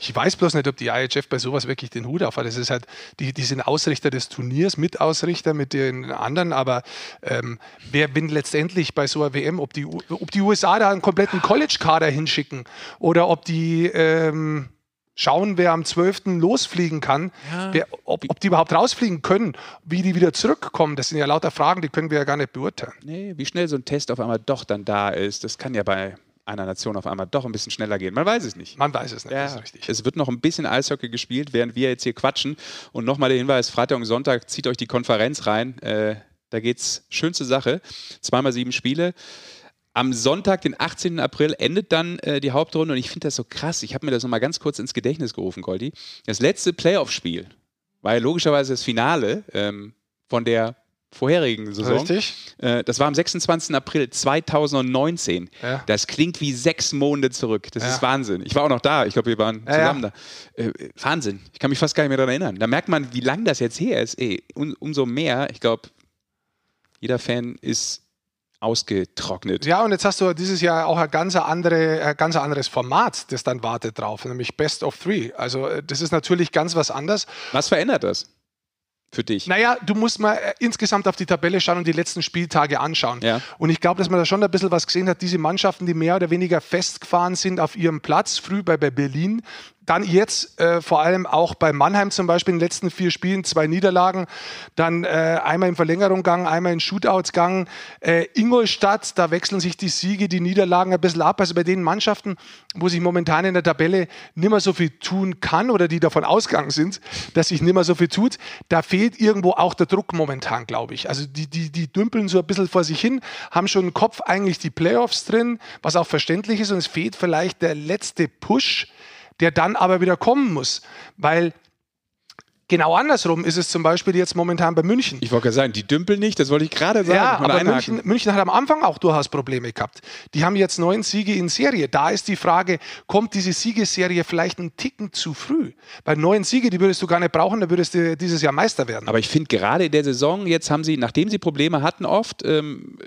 Ich weiß bloß nicht, ob die IHF bei sowas wirklich den Hut auf hat. Das ist halt, die, die sind Ausrichter des Turniers, Mitausrichter mit den anderen, aber ähm, wer bin letztendlich bei so einer WM, ob die, ob die USA da einen kompletten College-Kader hinschicken oder ob die ähm, schauen, wer am 12. losfliegen kann, ja. wer, ob, ob, die überhaupt rausfliegen können, wie die wieder zurückkommen, das sind ja lauter Fragen, die können wir ja gar nicht beurteilen. Nee, wie schnell so ein Test auf einmal doch dann da ist, das kann ja bei einer Nation auf einmal doch ein bisschen schneller gehen. Man weiß es nicht. Man weiß es nicht, ja. Es wird noch ein bisschen Eishockey gespielt, während wir jetzt hier quatschen. Und nochmal der Hinweis, Freitag und Sonntag, zieht euch die Konferenz rein. Äh, da es schön zur Sache. Zweimal sieben Spiele. Am Sonntag, den 18. April, endet dann äh, die Hauptrunde und ich finde das so krass. Ich habe mir das nochmal ganz kurz ins Gedächtnis gerufen, Goldi. Das letzte Playoff-Spiel war ja logischerweise das Finale ähm, von der vorherigen Saison. Richtig. Äh, das war am 26. April 2019. Ja. Das klingt wie sechs Monate zurück. Das ja. ist Wahnsinn. Ich war auch noch da. Ich glaube, wir waren zusammen ja, da. Äh, Wahnsinn. Ich kann mich fast gar nicht mehr daran erinnern. Da merkt man, wie lang das jetzt her ist. Ey, um, umso mehr, ich glaube, jeder Fan ist ausgetrocknet. Ja, und jetzt hast du dieses Jahr auch ein ganz, andere, ein ganz anderes Format, das dann wartet drauf, nämlich Best of Three. Also äh, das ist natürlich ganz was anderes. Was verändert das? Für dich? Naja, du musst mal äh, insgesamt auf die Tabelle schauen und die letzten Spieltage anschauen. Ja. Und ich glaube, dass man da schon ein bisschen was gesehen hat. Diese Mannschaften, die mehr oder weniger festgefahren sind auf ihrem Platz, früh bei, bei Berlin, dann jetzt äh, vor allem auch bei Mannheim zum Beispiel in den letzten vier Spielen zwei Niederlagen, dann äh, einmal in Verlängerung einmal in Shootouts. Äh, Ingolstadt, da wechseln sich die Siege, die Niederlagen ein bisschen ab. Also bei den Mannschaften, wo sich momentan in der Tabelle nicht mehr so viel tun kann oder die davon ausgegangen sind, dass sich nicht mehr so viel tut, da fehlt irgendwo auch der Druck momentan, glaube ich. Also die, die, die dümpeln so ein bisschen vor sich hin, haben schon im Kopf eigentlich die Playoffs drin, was auch verständlich ist und es fehlt vielleicht der letzte Push, der dann aber wieder kommen muss. Weil Genau andersrum ist es zum Beispiel jetzt momentan bei München. Ich wollte gerade sagen, die dümpeln nicht, das wollte ich gerade sagen. Ja, aber München, München, hat am Anfang auch durchaus Probleme gehabt. Die haben jetzt neun Siege in Serie. Da ist die Frage, kommt diese Siegesserie vielleicht einen Ticken zu früh? Weil neun Siege, die würdest du gar nicht brauchen, da würdest du dieses Jahr Meister werden. Aber ich finde gerade in der Saison, jetzt haben sie, nachdem sie Probleme hatten oft, ähm,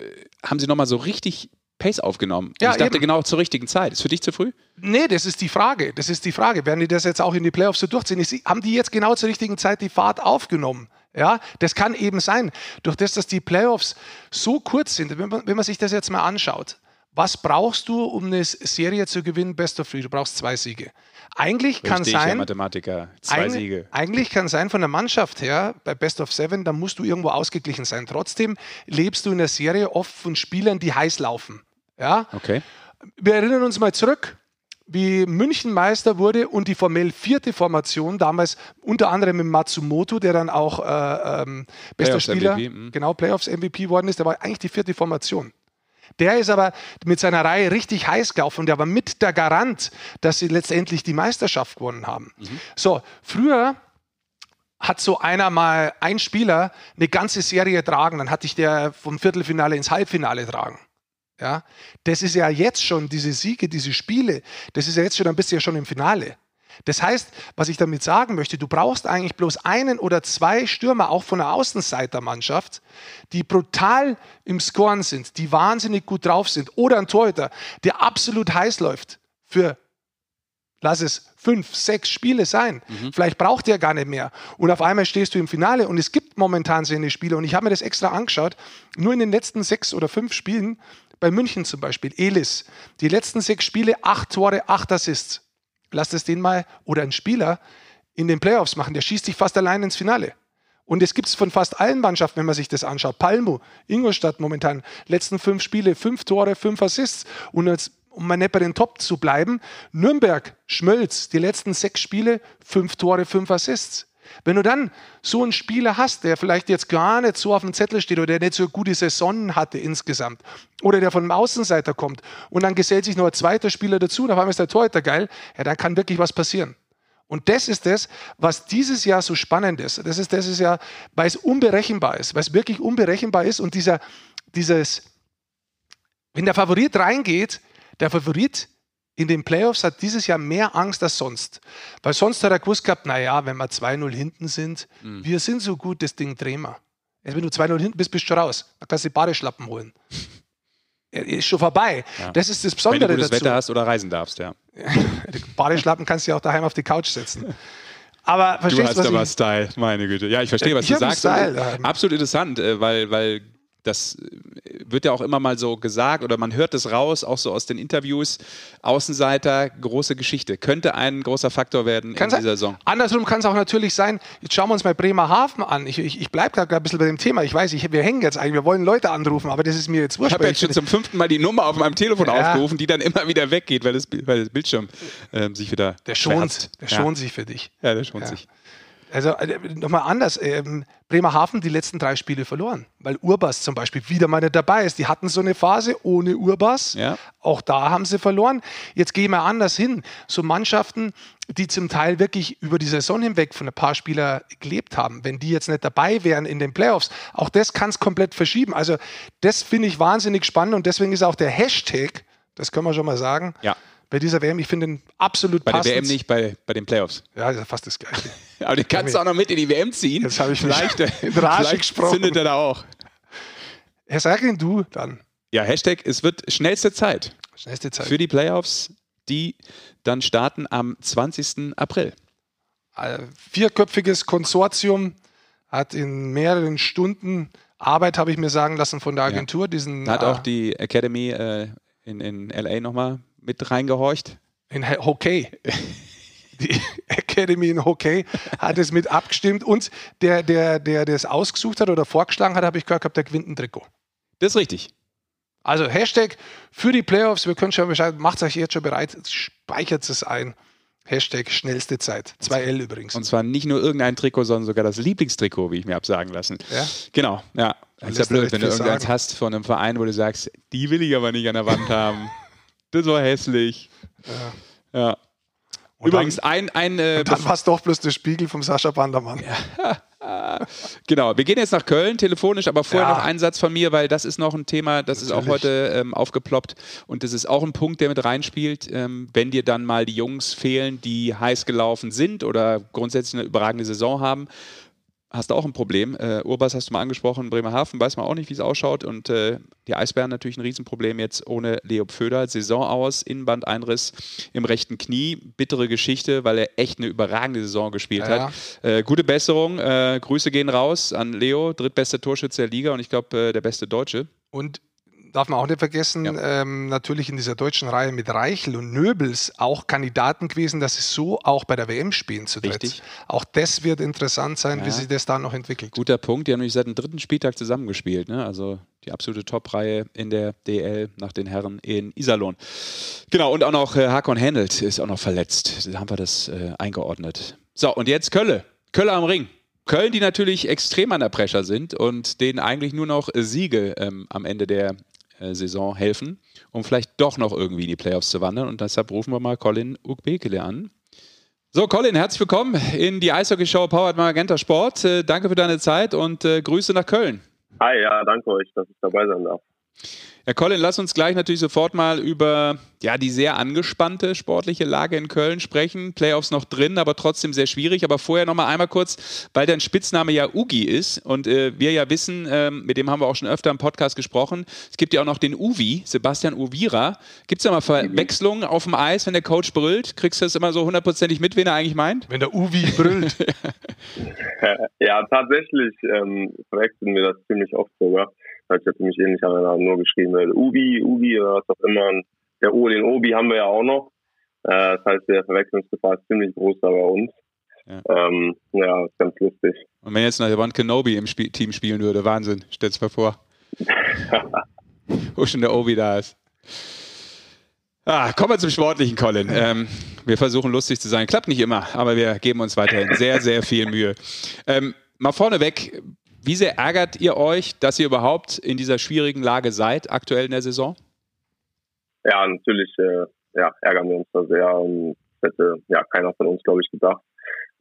haben sie nochmal so richtig Pace aufgenommen. Ja, ich dachte eben. genau zur richtigen Zeit. Ist für dich zu früh? Nee, das ist die Frage. Das ist die Frage. Werden die das jetzt auch in die Playoffs so durchziehen? Haben die jetzt genau zur richtigen Zeit die Fahrt aufgenommen? Ja, das kann eben sein. Durch das, dass die Playoffs so kurz sind, wenn man, wenn man sich das jetzt mal anschaut, was brauchst du, um eine Serie zu gewinnen? Best of three. Du brauchst zwei Siege. Eigentlich Richtig, kann sein. Ja, Mathematiker, zwei ein, Siege. Eigentlich kann sein von der Mannschaft her, bei Best of Seven, da musst du irgendwo ausgeglichen sein. Trotzdem lebst du in der Serie oft von Spielern, die heiß laufen. Ja? Okay. Wir erinnern uns mal zurück, wie München Meister wurde und die formell vierte Formation, damals unter anderem mit Matsumoto, der dann auch äh, ähm, bester Playoffs Spieler, MVP, mhm. genau, Playoffs MVP worden ist, der war eigentlich die vierte Formation. Der ist aber mit seiner Reihe richtig heiß gelaufen und der war mit der Garant, dass sie letztendlich die Meisterschaft gewonnen haben. Mhm. So, früher hat so einer mal, ein Spieler, eine ganze Serie tragen, dann hatte ich der vom Viertelfinale ins Halbfinale tragen. Ja, das ist ja jetzt schon diese Siege, diese Spiele, das ist ja jetzt schon ein bisschen schon im Finale. Das heißt, was ich damit sagen möchte, du brauchst eigentlich bloß einen oder zwei Stürmer, auch von der Außenseitermannschaft, die brutal im Scoren sind, die wahnsinnig gut drauf sind, oder ein Torhüter, der absolut heiß läuft für, lass es fünf, sechs Spiele sein. Mhm. Vielleicht braucht er gar nicht mehr. Und auf einmal stehst du im Finale und es gibt momentan so eine Spiele und ich habe mir das extra angeschaut. Nur in den letzten sechs oder fünf Spielen bei München zum Beispiel, Elis, die letzten sechs Spiele, acht Tore, acht Assists. lass das den mal oder ein Spieler in den Playoffs machen, der schießt sich fast allein ins Finale. Und es gibt es von fast allen Mannschaften, wenn man sich das anschaut. Palmo, Ingolstadt momentan, letzten fünf Spiele, fünf Tore, fünf Assists. Und als, um mal nicht bei den Top zu bleiben, Nürnberg, Schmölz, die letzten sechs Spiele, fünf Tore, fünf Assists. Wenn du dann so einen Spieler hast, der vielleicht jetzt gar nicht so auf dem Zettel steht oder der nicht so gute Saison hatte insgesamt oder der von einem Außenseiter kommt und dann gesellt sich noch ein zweiter Spieler dazu auf einmal ist der Torhüter geil, ja, dann kann wirklich was passieren. Und das ist das, was dieses Jahr so spannend ist. Das ist, das ist ja, weil es unberechenbar ist, weil es wirklich unberechenbar ist und dieser, dieses, wenn der Favorit reingeht, der Favorit in den Playoffs hat dieses Jahr mehr Angst als sonst. Weil sonst hat er gewusst gehabt, naja, wenn wir 2-0 hinten sind, mhm. wir sind so gut, das Ding drehen wir. Also wenn du 2-0 hinten bist, bist du schon raus. Dann kannst du die Badeschlappen holen. ist schon vorbei. Ja. Das ist das Besondere Wenn du gutes dazu. Wetter hast oder reisen darfst, ja. die Badeschlappen kannst du ja auch daheim auf die Couch setzen. Aber verstehst du hast aber Style, meine Güte. Ja, ich verstehe, was ich du sagst. Style, Absolut interessant, äh, weil, weil das wird ja auch immer mal so gesagt oder man hört es raus, auch so aus den Interviews. Außenseiter, große Geschichte. Könnte ein großer Faktor werden kann in dieser Saison. Andersrum kann es auch natürlich sein, jetzt schauen wir uns mal Bremerhaven an. Ich, ich, ich bleibe gerade ein bisschen bei dem Thema. Ich weiß, ich, wir hängen jetzt eigentlich, wir wollen Leute anrufen, aber das ist mir jetzt wurscht. Ich habe jetzt schon zum fünften Mal die Nummer auf meinem Telefon ja. aufgerufen, die dann immer wieder weggeht, weil das, weil das Bildschirm äh, sich wieder. Der schont, der schont sich für dich. Ja, der schont ja. sich. Also äh, nochmal anders. Ähm, Bremerhaven die letzten drei Spiele verloren, weil Urbas zum Beispiel wieder mal nicht dabei ist. Die hatten so eine Phase ohne Urbas. Ja. Auch da haben sie verloren. Jetzt gehen wir anders hin. So Mannschaften, die zum Teil wirklich über die Saison hinweg von ein paar Spielern gelebt haben, wenn die jetzt nicht dabei wären in den Playoffs, auch das kann es komplett verschieben. Also das finde ich wahnsinnig spannend und deswegen ist auch der Hashtag, das können wir schon mal sagen, ja bei dieser WM. Ich finde ihn absolut bei passend. Bei der WM nicht, bei, bei den Playoffs. Ja, das ist fast das Gleiche. Aber den kannst du auch noch mit in die WM ziehen. Jetzt habe ich vielleicht, in Rage vielleicht gesprochen. zündet er da auch. Herr Serkin, du dann. Ja, Hashtag, es wird schnellste Zeit. Schnellste Zeit. Für die Playoffs, die dann starten am 20. April. Ein vierköpfiges Konsortium hat in mehreren Stunden Arbeit, habe ich mir sagen lassen, von der Agentur. Ja. Diesen, hat auch die Academy äh, in, in LA nochmal mit reingehorcht? In Hockey. Die Academy in Hockey hat es mit abgestimmt und der, der, der das ausgesucht hat oder vorgeschlagen hat, habe ich gehört, gehabt, der gewinnt ein Trikot. Das ist richtig. Also Hashtag für die Playoffs, wir können schon Bescheid, macht euch jetzt schon bereit, speichert es ein. Hashtag schnellste Zeit. 2L übrigens. Und zwar nicht nur irgendein Trikot, sondern sogar das Lieblingstrikot, wie ich mir habe sagen lassen. Ja? Genau, ja. Das ist ja blöd, wenn du irgendeins hast von einem Verein, wo du sagst, die will ich aber nicht an der Wand haben. Das war hässlich. Ja. ja. Übrigens, dann, ein. ein äh, dann war es doch bloß der Spiegel vom Sascha Bandermann. Ja. genau, wir gehen jetzt nach Köln telefonisch, aber vorher ja. noch ein Satz von mir, weil das ist noch ein Thema, das Natürlich. ist auch heute ähm, aufgeploppt und das ist auch ein Punkt, der mit reinspielt. Ähm, wenn dir dann mal die Jungs fehlen, die heiß gelaufen sind oder grundsätzlich eine überragende Saison haben, hast du auch ein Problem. Äh, Urbas hast du mal angesprochen, Bremerhaven weiß man auch nicht, wie es ausschaut. Und äh, die Eisbären natürlich ein Riesenproblem jetzt ohne Leo Pföder. Saison aus, Innenbandeinriss im rechten Knie. Bittere Geschichte, weil er echt eine überragende Saison gespielt ja. hat. Äh, gute Besserung. Äh, Grüße gehen raus an Leo, drittbester Torschütze der Liga und ich glaube äh, der beste Deutsche. Und darf man auch nicht vergessen, ja. ähm, natürlich in dieser deutschen Reihe mit Reichel und Nöbels auch Kandidaten gewesen, dass sie so auch bei der WM spielen zu dritt. Richtig. Auch das wird interessant sein, ja. wie sich das da noch entwickelt. Guter Punkt, die haben nämlich seit dem dritten Spieltag zusammengespielt. Ne? Also die absolute Top-Reihe in der DL nach den Herren in Iserlohn. Genau, und auch noch äh, Hakon Händelt ist auch noch verletzt. Da haben wir das äh, eingeordnet. So, und jetzt Kölle. Kölle am Ring. Köln, die natürlich extrem an der Pressure sind und denen eigentlich nur noch Siege ähm, am Ende der Saison helfen, um vielleicht doch noch irgendwie in die Playoffs zu wandern. Und deshalb rufen wir mal Colin Ugbekele an. So, Colin, herzlich willkommen in die Eishockey-Show Powered Magenta Sport. Äh, danke für deine Zeit und äh, Grüße nach Köln. Hi, ja, danke euch, dass ich dabei sein darf. Herr Colin, lass uns gleich natürlich sofort mal über ja, die sehr angespannte sportliche Lage in Köln sprechen. Playoffs noch drin, aber trotzdem sehr schwierig. Aber vorher noch mal einmal kurz, weil dein Spitzname ja Ugi ist und äh, wir ja wissen, äh, mit dem haben wir auch schon öfter im Podcast gesprochen, es gibt ja auch noch den Uvi, Sebastian Uvira. Gibt es da mal Verwechslungen auf dem Eis, wenn der Coach brüllt? Kriegst du das immer so hundertprozentig mit, wen er eigentlich meint? Wenn der Uvi brüllt. ja, tatsächlich ähm, verwechseln wir das ziemlich oft sogar hört sich ja ziemlich ähnlich an, nur geschrieben wird. Ubi, Ubi oder was auch immer. Und der O, den Obi haben wir ja auch noch. Äh, das heißt, der Verwechslungsgefahr ist ziemlich groß da bei uns. Ja, ähm, ja ist ganz lustig. Und wenn jetzt noch Ivan Kenobi im Spiel Team spielen würde, Wahnsinn, stell's mal vor. Wo schon der Obi da ist. Ah, kommen wir zum Sportlichen, Colin. Ähm, wir versuchen lustig zu sein. Klappt nicht immer, aber wir geben uns weiterhin sehr, sehr viel Mühe. Ähm, mal vorneweg, wie sehr ärgert ihr euch, dass ihr überhaupt in dieser schwierigen Lage seid, aktuell in der Saison? Ja, natürlich äh, ja, ärgern wir uns da sehr. Und das hätte ja keiner von uns, glaube ich, gedacht.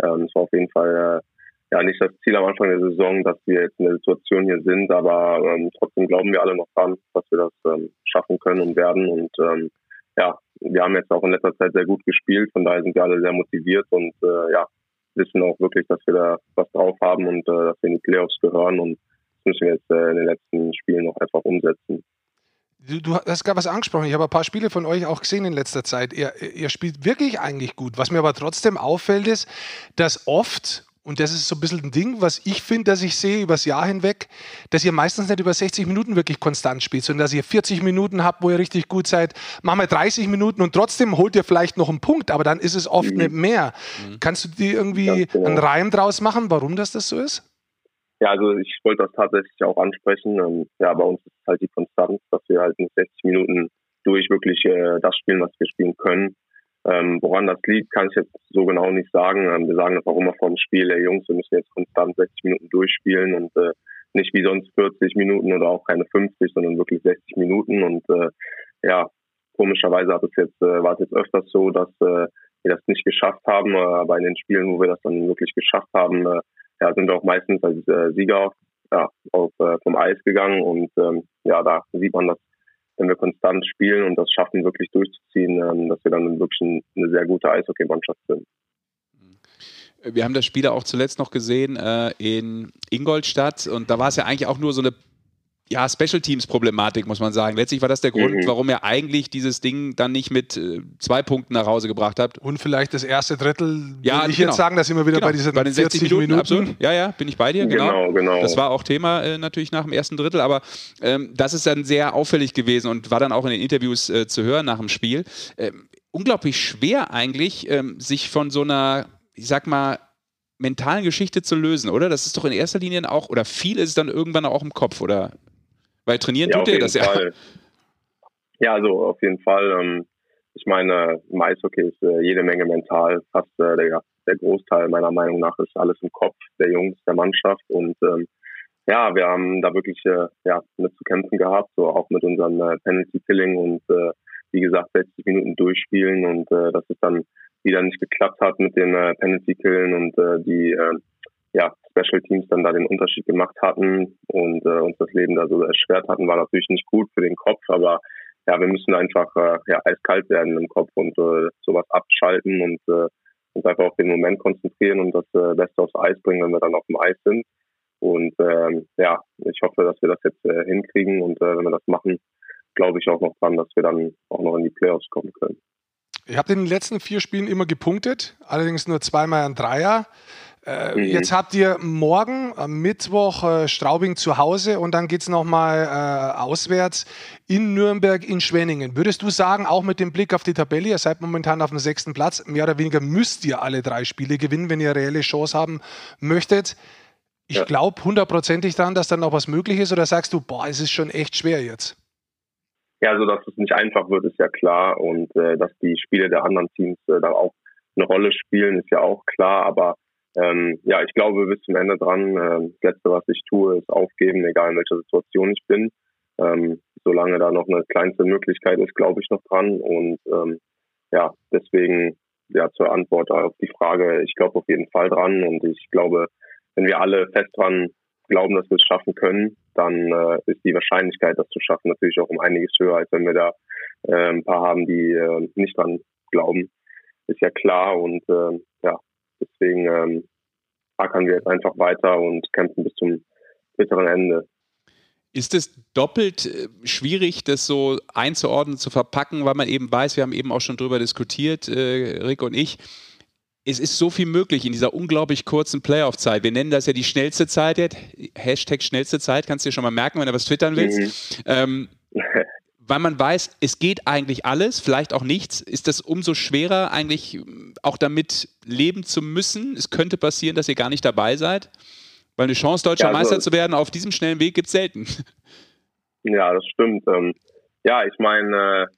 Ähm, es war auf jeden Fall äh, ja nicht das Ziel am Anfang der Saison, dass wir jetzt in der Situation hier sind, aber ähm, trotzdem glauben wir alle noch dran, dass wir das ähm, schaffen können und werden. Und ähm, ja, wir haben jetzt auch in letzter Zeit sehr gut gespielt, von daher sind wir alle sehr motiviert und äh, ja, wissen auch wirklich, dass wir da was drauf haben und äh, dass wir in die Playoffs gehören und das müssen wir jetzt äh, in den letzten Spielen noch einfach umsetzen. Du, du, hast gerade was angesprochen. Ich habe ein paar Spiele von euch auch gesehen in letzter Zeit. Ihr, ihr spielt wirklich eigentlich gut. Was mir aber trotzdem auffällt, ist, dass oft und das ist so ein bisschen ein Ding, was ich finde, dass ich sehe übers Jahr hinweg, dass ihr meistens nicht über 60 Minuten wirklich konstant spielt, sondern dass ihr 40 Minuten habt, wo ihr richtig gut seid. Machen wir 30 Minuten und trotzdem holt ihr vielleicht noch einen Punkt, aber dann ist es oft mhm. nicht mehr. Mhm. Kannst du dir irgendwie genau. einen Reim draus machen, warum das, das so ist? Ja, also ich wollte das tatsächlich auch ansprechen. Ähm, ja, bei uns ist halt die Konstanz, dass wir halt in 60 Minuten durch wirklich äh, das spielen, was wir spielen können. Ähm, woran das liegt, kann ich jetzt so genau nicht sagen. Ähm, wir sagen das auch immer vor dem Spiel, ey Jungs, wir müssen jetzt konstant 60 Minuten durchspielen und äh, nicht wie sonst 40 Minuten oder auch keine 50, sondern wirklich 60 Minuten. Und äh, ja, komischerweise hat es jetzt, äh, war es jetzt öfters so, dass äh, wir das nicht geschafft haben, äh, aber in den Spielen, wo wir das dann wirklich geschafft haben, äh, ja, sind wir auch meistens als äh, Sieger ja, auf, äh, vom Eis gegangen und ähm, ja, da sieht man, dass wenn wir konstant spielen und das schaffen, wirklich durchzuziehen, ähm, dass wir dann wirklich eine sehr gute Eishockeymannschaft sind. Wir haben das Spiel auch zuletzt noch gesehen äh, in Ingolstadt und da war es ja eigentlich auch nur so eine ja, Special Teams Problematik, muss man sagen. Letztlich war das der Grund, mhm. warum er eigentlich dieses Ding dann nicht mit äh, zwei Punkten nach Hause gebracht hat. Und vielleicht das erste Drittel, ja, ich genau. jetzt sagen, dass immer wieder genau. bei diesen bei den 60 Minuten, Minuten. Absolut. Ja, ja, bin ich bei dir, genau. genau. genau. Das war auch Thema äh, natürlich nach dem ersten Drittel, aber ähm, das ist dann sehr auffällig gewesen und war dann auch in den Interviews äh, zu hören nach dem Spiel. Ähm, unglaublich schwer eigentlich, ähm, sich von so einer, ich sag mal, mentalen Geschichte zu lösen, oder? Das ist doch in erster Linie auch, oder viel ist es dann irgendwann auch im Kopf, oder weil trainieren ja, tut ihr das Fall. ja. Ja, also auf jeden Fall. Ähm, ich meine, im Eishockey ist äh, jede Menge mental. Fast äh, der, Großteil meiner Meinung nach ist alles im Kopf der Jungs, der Mannschaft. Und ähm, ja, wir haben da wirklich äh, ja, mit zu kämpfen gehabt, so auch mit unserem äh, Penalty Killing und wie gesagt 60 Minuten durchspielen und dass es dann wieder nicht geklappt hat mit den äh, Penalty Killen und die ja, Special Teams dann da den Unterschied gemacht hatten und äh, uns das Leben da so erschwert hatten, war natürlich nicht gut für den Kopf, aber ja, wir müssen einfach äh, ja, eiskalt werden im Kopf und äh, sowas abschalten und äh, uns einfach auf den Moment konzentrieren und das äh, Beste aufs Eis bringen, wenn wir dann auf dem Eis sind. Und ähm, ja, ich hoffe, dass wir das jetzt äh, hinkriegen und äh, wenn wir das machen, glaube ich auch noch dran, dass wir dann auch noch in die Playoffs kommen können. Ihr habt in den letzten vier Spielen immer gepunktet, allerdings nur zweimal ein Dreier. Äh, mhm. Jetzt habt ihr morgen am Mittwoch äh, Straubing zu Hause und dann geht es nochmal äh, auswärts in Nürnberg, in Schwenningen. Würdest du sagen, auch mit dem Blick auf die Tabelle, ihr seid momentan auf dem sechsten Platz, mehr oder weniger müsst ihr alle drei Spiele gewinnen, wenn ihr reelle Chance haben möchtet. Ich ja. glaube hundertprozentig daran, dass dann noch was möglich ist oder sagst du, boah, es ist schon echt schwer jetzt? Ja, also dass es nicht einfach wird, ist ja klar und äh, dass die Spiele der anderen Teams äh, da auch eine Rolle spielen, ist ja auch klar, aber ähm, ja, ich glaube bis zum Ende dran. Äh, das Letzte, was ich tue, ist aufgeben, egal in welcher Situation ich bin. Ähm, solange da noch eine kleinste Möglichkeit ist, glaube ich noch dran. Und ähm, ja, deswegen ja zur Antwort auf die Frage, ich glaube auf jeden Fall dran und ich glaube, wenn wir alle fest dran glauben, dass wir es schaffen können, dann äh, ist die Wahrscheinlichkeit, das zu schaffen, natürlich auch um einiges höher, als wenn wir da äh, ein paar haben, die äh, nicht dran glauben. Ist ja klar und äh, ja, Deswegen ähm, ackern wir jetzt einfach weiter und kämpfen bis zum bitteren Ende. Ist es doppelt äh, schwierig, das so einzuordnen, zu verpacken, weil man eben weiß, wir haben eben auch schon drüber diskutiert, äh, Rick und ich, es ist so viel möglich in dieser unglaublich kurzen Playoff-Zeit. Wir nennen das ja die schnellste Zeit jetzt. Hashtag schnellste Zeit, kannst du dir schon mal merken, wenn du was twittern willst. Mhm. Ähm, weil man weiß, es geht eigentlich alles, vielleicht auch nichts, ist das umso schwerer, eigentlich ähm, auch damit leben zu müssen. Es könnte passieren, dass ihr gar nicht dabei seid, weil eine Chance, deutscher ja, also, Meister zu werden, auf diesem schnellen Weg gibt es selten. Ja, das stimmt. Ähm, ja, ich meine,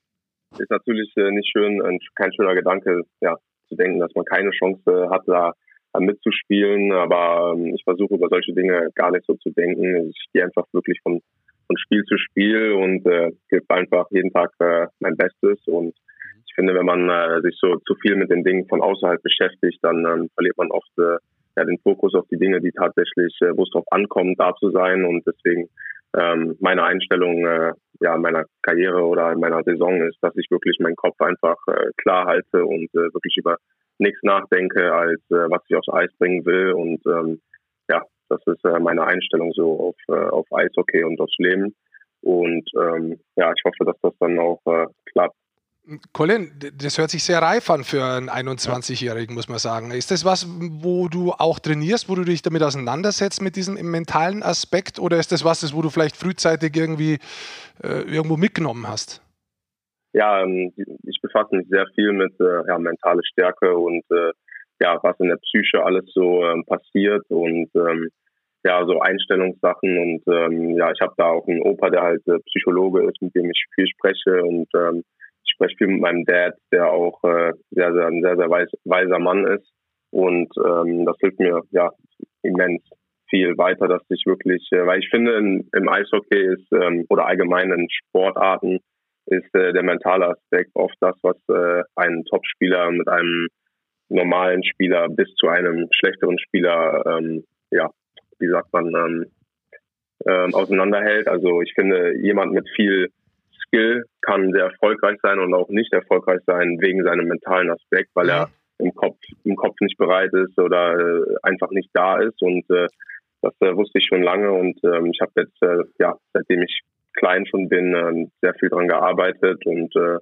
äh, ist natürlich äh, nicht schön, kein schöner Gedanke, ja, zu denken, dass man keine Chance hat, da mitzuspielen, aber ähm, ich versuche über solche Dinge gar nicht so zu denken. Ich gehe einfach wirklich von von Spiel zu Spiel und äh, gebe einfach jeden Tag äh, mein Bestes. Und ich finde, wenn man äh, sich so zu viel mit den Dingen von außerhalb beschäftigt, dann ähm, verliert man oft äh, ja, den Fokus auf die Dinge, die tatsächlich, äh, wo es drauf ankommt, da zu sein. Und deswegen ähm, meine Einstellung äh, ja meiner Karriere oder meiner Saison ist, dass ich wirklich meinen Kopf einfach äh, klar halte und äh, wirklich über nichts nachdenke, als äh, was ich aufs Eis bringen will. Und ähm, das ist äh, meine Einstellung so auf, äh, auf Eishockey und aufs Leben. Und ähm, ja, ich hoffe, dass das dann auch äh, klappt. Colin, das hört sich sehr reif an für einen 21-Jährigen, muss man sagen. Ist das was, wo du auch trainierst, wo du dich damit auseinandersetzt mit diesem mentalen Aspekt, oder ist das was, wo du vielleicht frühzeitig irgendwie äh, irgendwo mitgenommen hast? Ja, ähm, ich befasse mich sehr viel mit äh, ja, mentale Stärke und äh, ja, was in der Psyche alles so ähm, passiert und ähm, ja, so Einstellungssachen und ähm, ja, ich habe da auch einen Opa, der halt äh, Psychologe ist, mit dem ich viel spreche und ähm, ich spreche viel mit meinem Dad, der auch äh, sehr, sehr, ein sehr, sehr weis, weiser Mann ist und ähm, das hilft mir ja immens viel weiter, dass ich wirklich, äh, weil ich finde, in, im Eishockey ist ähm, oder allgemein in Sportarten ist äh, der mentale Aspekt oft das, was äh, einen Topspieler mit einem normalen Spieler bis zu einem schlechteren Spieler, ähm, ja, wie sagt man, ähm, ähm, auseinanderhält. Also ich finde, jemand mit viel Skill kann sehr erfolgreich sein und auch nicht erfolgreich sein wegen seinem mentalen Aspekt, weil er im Kopf, im Kopf nicht bereit ist oder äh, einfach nicht da ist. Und äh, das äh, wusste ich schon lange und ähm, ich habe jetzt, äh, ja, seitdem ich klein schon bin, äh, sehr viel dran gearbeitet und äh,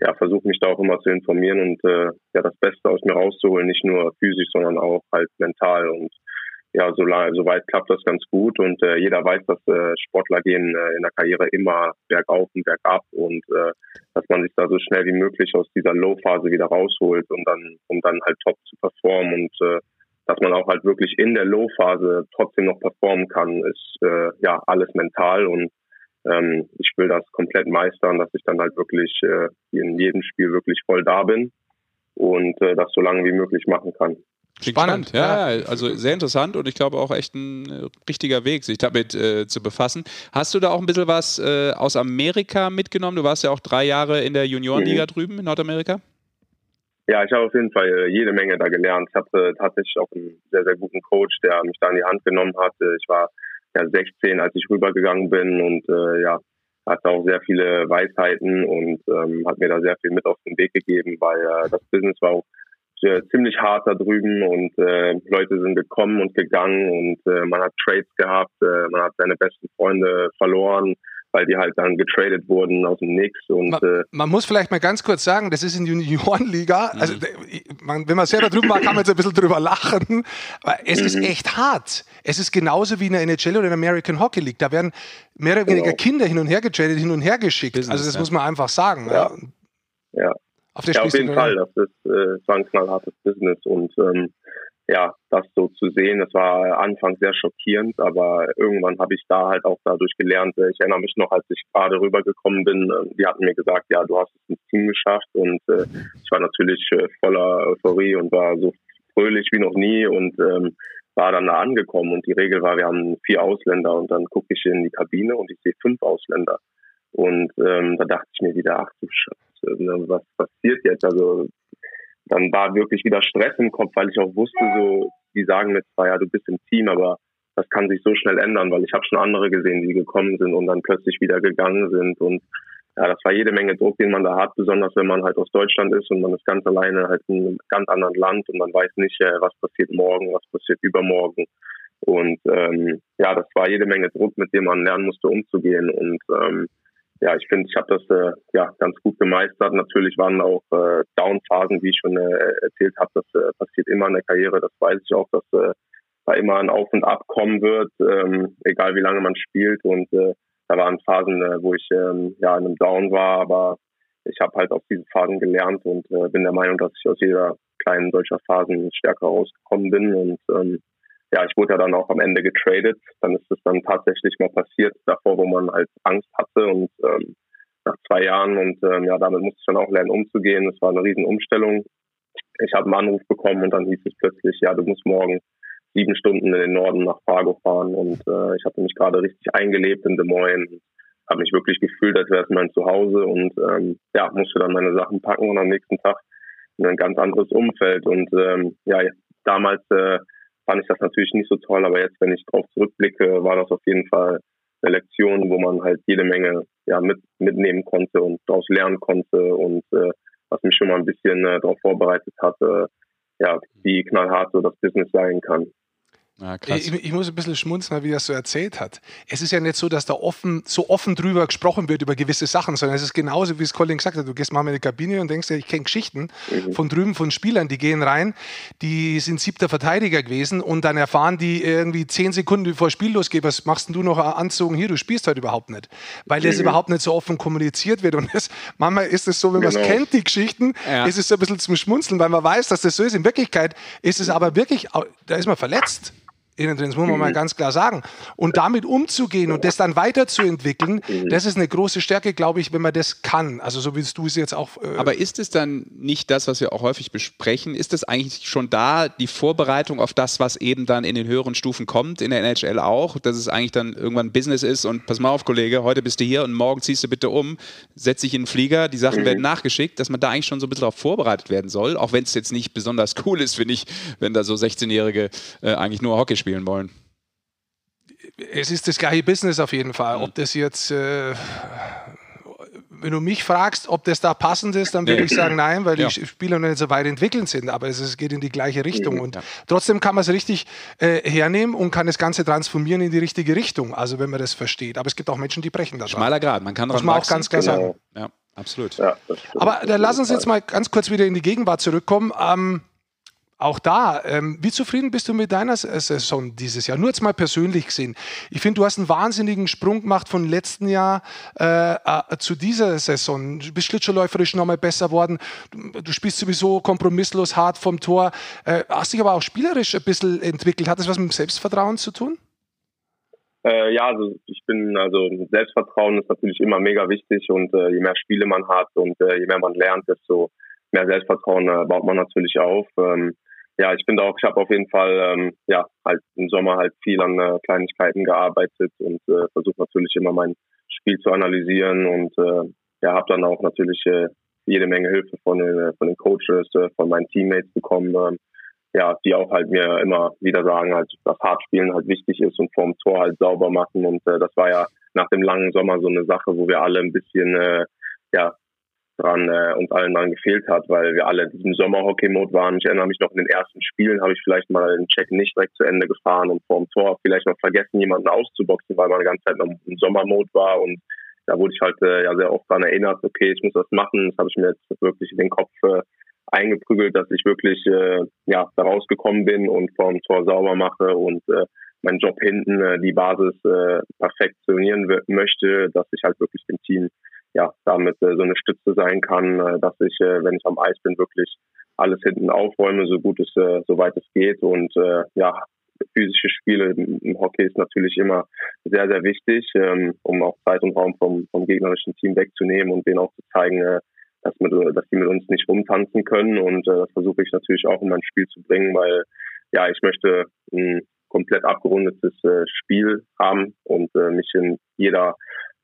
ja, versuche mich da auch immer zu informieren und äh, ja, das Beste aus mir rauszuholen, nicht nur physisch, sondern auch halt mental. Und ja, so, soweit klappt das ganz gut und äh, jeder weiß, dass äh, Sportler gehen äh, in der Karriere immer bergauf und bergab und äh, dass man sich da so schnell wie möglich aus dieser Low-Phase wieder rausholt und dann, um dann halt top zu performen und äh, dass man auch halt wirklich in der Low-Phase trotzdem noch performen kann, ist äh, ja alles mental und ähm, ich will das komplett meistern, dass ich dann halt wirklich äh, in jedem Spiel wirklich voll da bin und äh, das so lange wie möglich machen kann. Spannend, ja, ja, also sehr interessant und ich glaube auch echt ein äh, richtiger Weg, sich damit äh, zu befassen. Hast du da auch ein bisschen was äh, aus Amerika mitgenommen? Du warst ja auch drei Jahre in der Juniorenliga mhm. drüben in Nordamerika. Ja, ich habe auf jeden Fall äh, jede Menge da gelernt. Ich hatte tatsächlich auch einen sehr, sehr guten Coach, der mich da in die Hand genommen hat. Ich war ja 16, als ich rübergegangen bin und äh, ja, hatte auch sehr viele Weisheiten und ähm, hat mir da sehr viel mit auf den Weg gegeben, weil äh, das Business war auch äh, ziemlich hart da drüben und äh, Leute sind gekommen und gegangen und äh, man hat Trades gehabt, äh, man hat seine besten Freunde verloren, weil die halt dann getradet wurden aus dem Nix. Und, man, äh, man muss vielleicht mal ganz kurz sagen, das ist in Juniorenliga. Mhm. Also, man, wenn man selber drüben war, kann man jetzt ein bisschen drüber lachen. Aber es mhm. ist echt hart. Es ist genauso wie in der NHL oder in der American Hockey League. Da werden mehr oder weniger genau. Kinder hin und her getradet, hin und her geschickt. Business, also, das ja. muss man einfach sagen. Ja. ja. ja. Auf, ja, auf jeden Fall. Das ist äh, war ein knallhartes Business und ähm, ja, das so zu sehen, das war anfangs sehr schockierend, aber irgendwann habe ich da halt auch dadurch gelernt. Ich erinnere mich noch, als ich gerade rübergekommen bin, äh, die hatten mir gesagt, ja, du hast es ins Team geschafft und äh, ich war natürlich äh, voller Euphorie und war so fröhlich wie noch nie und ähm, war dann da angekommen und die Regel war, wir haben vier Ausländer und dann gucke ich in die Kabine und ich sehe fünf Ausländer. Und ähm, da dachte ich mir wieder, ach du Scheiße, ne, was passiert jetzt? Also dann war wirklich wieder Stress im Kopf, weil ich auch wusste, so, die sagen mir zwar, ja, du bist im Team, aber das kann sich so schnell ändern, weil ich habe schon andere gesehen, die gekommen sind und dann plötzlich wieder gegangen sind. Und ja, das war jede Menge Druck, den man da hat, besonders wenn man halt aus Deutschland ist und man ist ganz alleine halt in einem ganz anderen Land und man weiß nicht, äh, was passiert morgen, was passiert übermorgen. Und ähm, ja, das war jede Menge Druck, mit dem man lernen musste, umzugehen. Und ähm, ja, ich finde, ich habe das äh, ja ganz gut gemeistert. Natürlich waren auch äh, Downphasen, wie ich schon äh, erzählt habe. Das äh, passiert immer in der Karriere. Das weiß ich auch, dass äh, da immer ein Auf und Ab kommen wird, ähm, egal wie lange man spielt. Und äh, da waren Phasen, äh, wo ich ähm, ja in einem Down war, aber ich habe halt aus diesen Phasen gelernt und äh, bin der Meinung, dass ich aus jeder kleinen solcher Phasen stärker rausgekommen bin und ähm, ja, ich wurde ja dann auch am Ende getradet. Dann ist es dann tatsächlich mal passiert, davor, wo man halt Angst hatte und ähm, nach zwei Jahren und ähm, ja, damit musste ich dann auch lernen umzugehen. Das war eine riesen Umstellung. Ich habe einen Anruf bekommen und dann hieß es plötzlich, ja, du musst morgen sieben Stunden in den Norden nach Fargo fahren und äh, ich hatte mich gerade richtig eingelebt in Des Moines, habe mich wirklich gefühlt, als wäre es mein Zuhause und ähm, ja, musste dann meine Sachen packen und am nächsten Tag in ein ganz anderes Umfeld und ähm, ja, damals äh, fand ich das natürlich nicht so toll, aber jetzt, wenn ich darauf zurückblicke, war das auf jeden Fall eine Lektion, wo man halt jede Menge ja, mit, mitnehmen konnte und daraus lernen konnte und äh, was mich schon mal ein bisschen äh, darauf vorbereitet hatte, ja, wie knallhart so das Business sein kann. Ja, ich, ich, muss ein bisschen schmunzeln, wie er das so erzählt hat. Es ist ja nicht so, dass da offen, so offen drüber gesprochen wird über gewisse Sachen, sondern es ist genauso, wie es Colin gesagt hat. Du gehst mal in die Kabine und denkst, ja, ich kenne Geschichten mhm. von drüben von Spielern, die gehen rein, die sind siebter Verteidiger gewesen und dann erfahren die irgendwie zehn Sekunden bevor Spiel losgeht, was machst denn du noch anzogen hier, du spielst heute überhaupt nicht. Weil mhm. das überhaupt nicht so offen kommuniziert wird. Und das, manchmal ist es so, wenn man es genau. kennt, die Geschichten, ja. ist es so ein bisschen zum Schmunzeln, weil man weiß, dass das so ist. In Wirklichkeit ist es aber wirklich, da ist man verletzt innen drin, das muss man mal mhm. ganz klar sagen. Und damit umzugehen und das dann weiterzuentwickeln, mhm. das ist eine große Stärke, glaube ich, wenn man das kann. Also so wie du es jetzt auch. Äh Aber ist es dann nicht das, was wir auch häufig besprechen? Ist es eigentlich schon da die Vorbereitung auf das, was eben dann in den höheren Stufen kommt, in der NHL auch, dass es eigentlich dann irgendwann Business ist und pass mal auf, Kollege, heute bist du hier und morgen ziehst du bitte um, setz dich in den Flieger, die Sachen mhm. werden nachgeschickt, dass man da eigentlich schon so ein bisschen darauf vorbereitet werden soll, auch wenn es jetzt nicht besonders cool ist, finde ich, wenn da so 16-Jährige äh, eigentlich nur Hockey spielen spielen wollen? Es ist das gleiche Business auf jeden Fall. Ob das jetzt, äh, wenn du mich fragst, ob das da passend ist, dann würde ich sagen nein, weil ja. die Spieler noch nicht so weit entwickelt sind. Aber es, es geht in die gleiche Richtung. Mhm. Und ja. trotzdem kann man es richtig äh, hernehmen und kann das Ganze transformieren in die richtige Richtung. Also wenn man das versteht. Aber es gibt auch Menschen, die brechen das. Schmaler Grad, man kann das man auch ganz klar genau. sagen. Ja, absolut. Ja, Aber dann lass uns jetzt mal ganz kurz wieder in die Gegenwart zurückkommen. Ähm, auch da, ähm, wie zufrieden bist du mit deiner Saison dieses Jahr? Nur jetzt mal persönlich gesehen. Ich finde, du hast einen wahnsinnigen Sprung gemacht von letzten Jahr äh, äh, zu dieser Saison. Du bist schlittschuhläuferisch nochmal besser worden. Du, du, spielst sowieso kompromisslos hart vom Tor. Äh, hast dich aber auch spielerisch ein bisschen entwickelt. Hat das was mit Selbstvertrauen zu tun? Äh, ja, also ich bin, also Selbstvertrauen ist natürlich immer mega wichtig und äh, je mehr Spiele man hat und äh, je mehr man lernt, desto mehr Selbstvertrauen baut man natürlich auf. Ähm, ja, ich bin auch, ich habe auf jeden Fall ähm, ja halt im Sommer halt viel an äh, Kleinigkeiten gearbeitet und äh, versuche natürlich immer mein Spiel zu analysieren und äh, ja, habe dann auch natürlich äh, jede Menge Hilfe von den, äh, von den Coaches, äh, von meinen Teammates bekommen, äh, ja, die auch halt mir immer wieder sagen, halt, dass Hartspielen halt wichtig ist und vorm Tor halt sauber machen und äh, das war ja nach dem langen Sommer so eine Sache, wo wir alle ein bisschen äh, ja dran äh, uns allen dran gefehlt hat, weil wir alle in diesem Sommerhockey-Mode waren. Ich erinnere mich noch in den ersten Spielen habe ich vielleicht mal den Check nicht direkt zu Ende gefahren und vor dem Tor vielleicht noch vergessen, jemanden auszuboxen, weil man die ganze Zeit noch im Sommermode war und da wurde ich halt äh, ja sehr oft daran erinnert, okay, ich muss das machen. Das habe ich mir jetzt wirklich in den Kopf äh, eingeprügelt, dass ich wirklich äh, ja da rausgekommen bin und vor dem Tor sauber mache und äh, meinen Job hinten äh, die Basis äh, perfektionieren möchte, dass ich halt wirklich dem Team ja, damit äh, so eine Stütze sein kann, äh, dass ich, äh, wenn ich am Eis bin, wirklich alles hinten aufräume, so gut es, äh, soweit es geht. Und äh, ja, physische Spiele im Hockey ist natürlich immer sehr, sehr wichtig, ähm, um auch Zeit und Raum vom, vom gegnerischen Team wegzunehmen und denen auch zu zeigen, äh, dass, mit, dass die mit uns nicht rumtanzen können. Und äh, das versuche ich natürlich auch in mein Spiel zu bringen, weil ja, ich möchte ein komplett abgerundetes äh, Spiel haben und äh, mich in jeder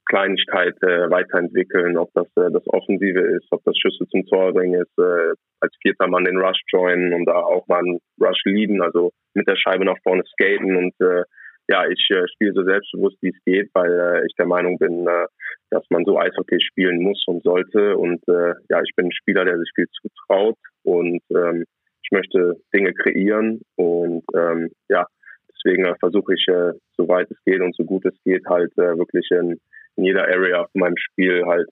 Kleinigkeit äh, weiterentwickeln, ob das äh, das Offensive ist, ob das Schüsse zum Torring ist, äh, als vierter Mann den Rush joinen und da auch mal einen Rush leaden, also mit der Scheibe nach vorne skaten und äh, ja, ich äh, spiele so selbstbewusst, wie es geht, weil äh, ich der Meinung bin, äh, dass man so Eishockey spielen muss und sollte und äh, ja, ich bin ein Spieler, der sich viel zutraut und ähm, ich möchte Dinge kreieren und ähm, ja, deswegen äh, versuche ich, äh, soweit es geht und so gut es geht, halt äh, wirklich in in jeder Area von meinem Spiel halt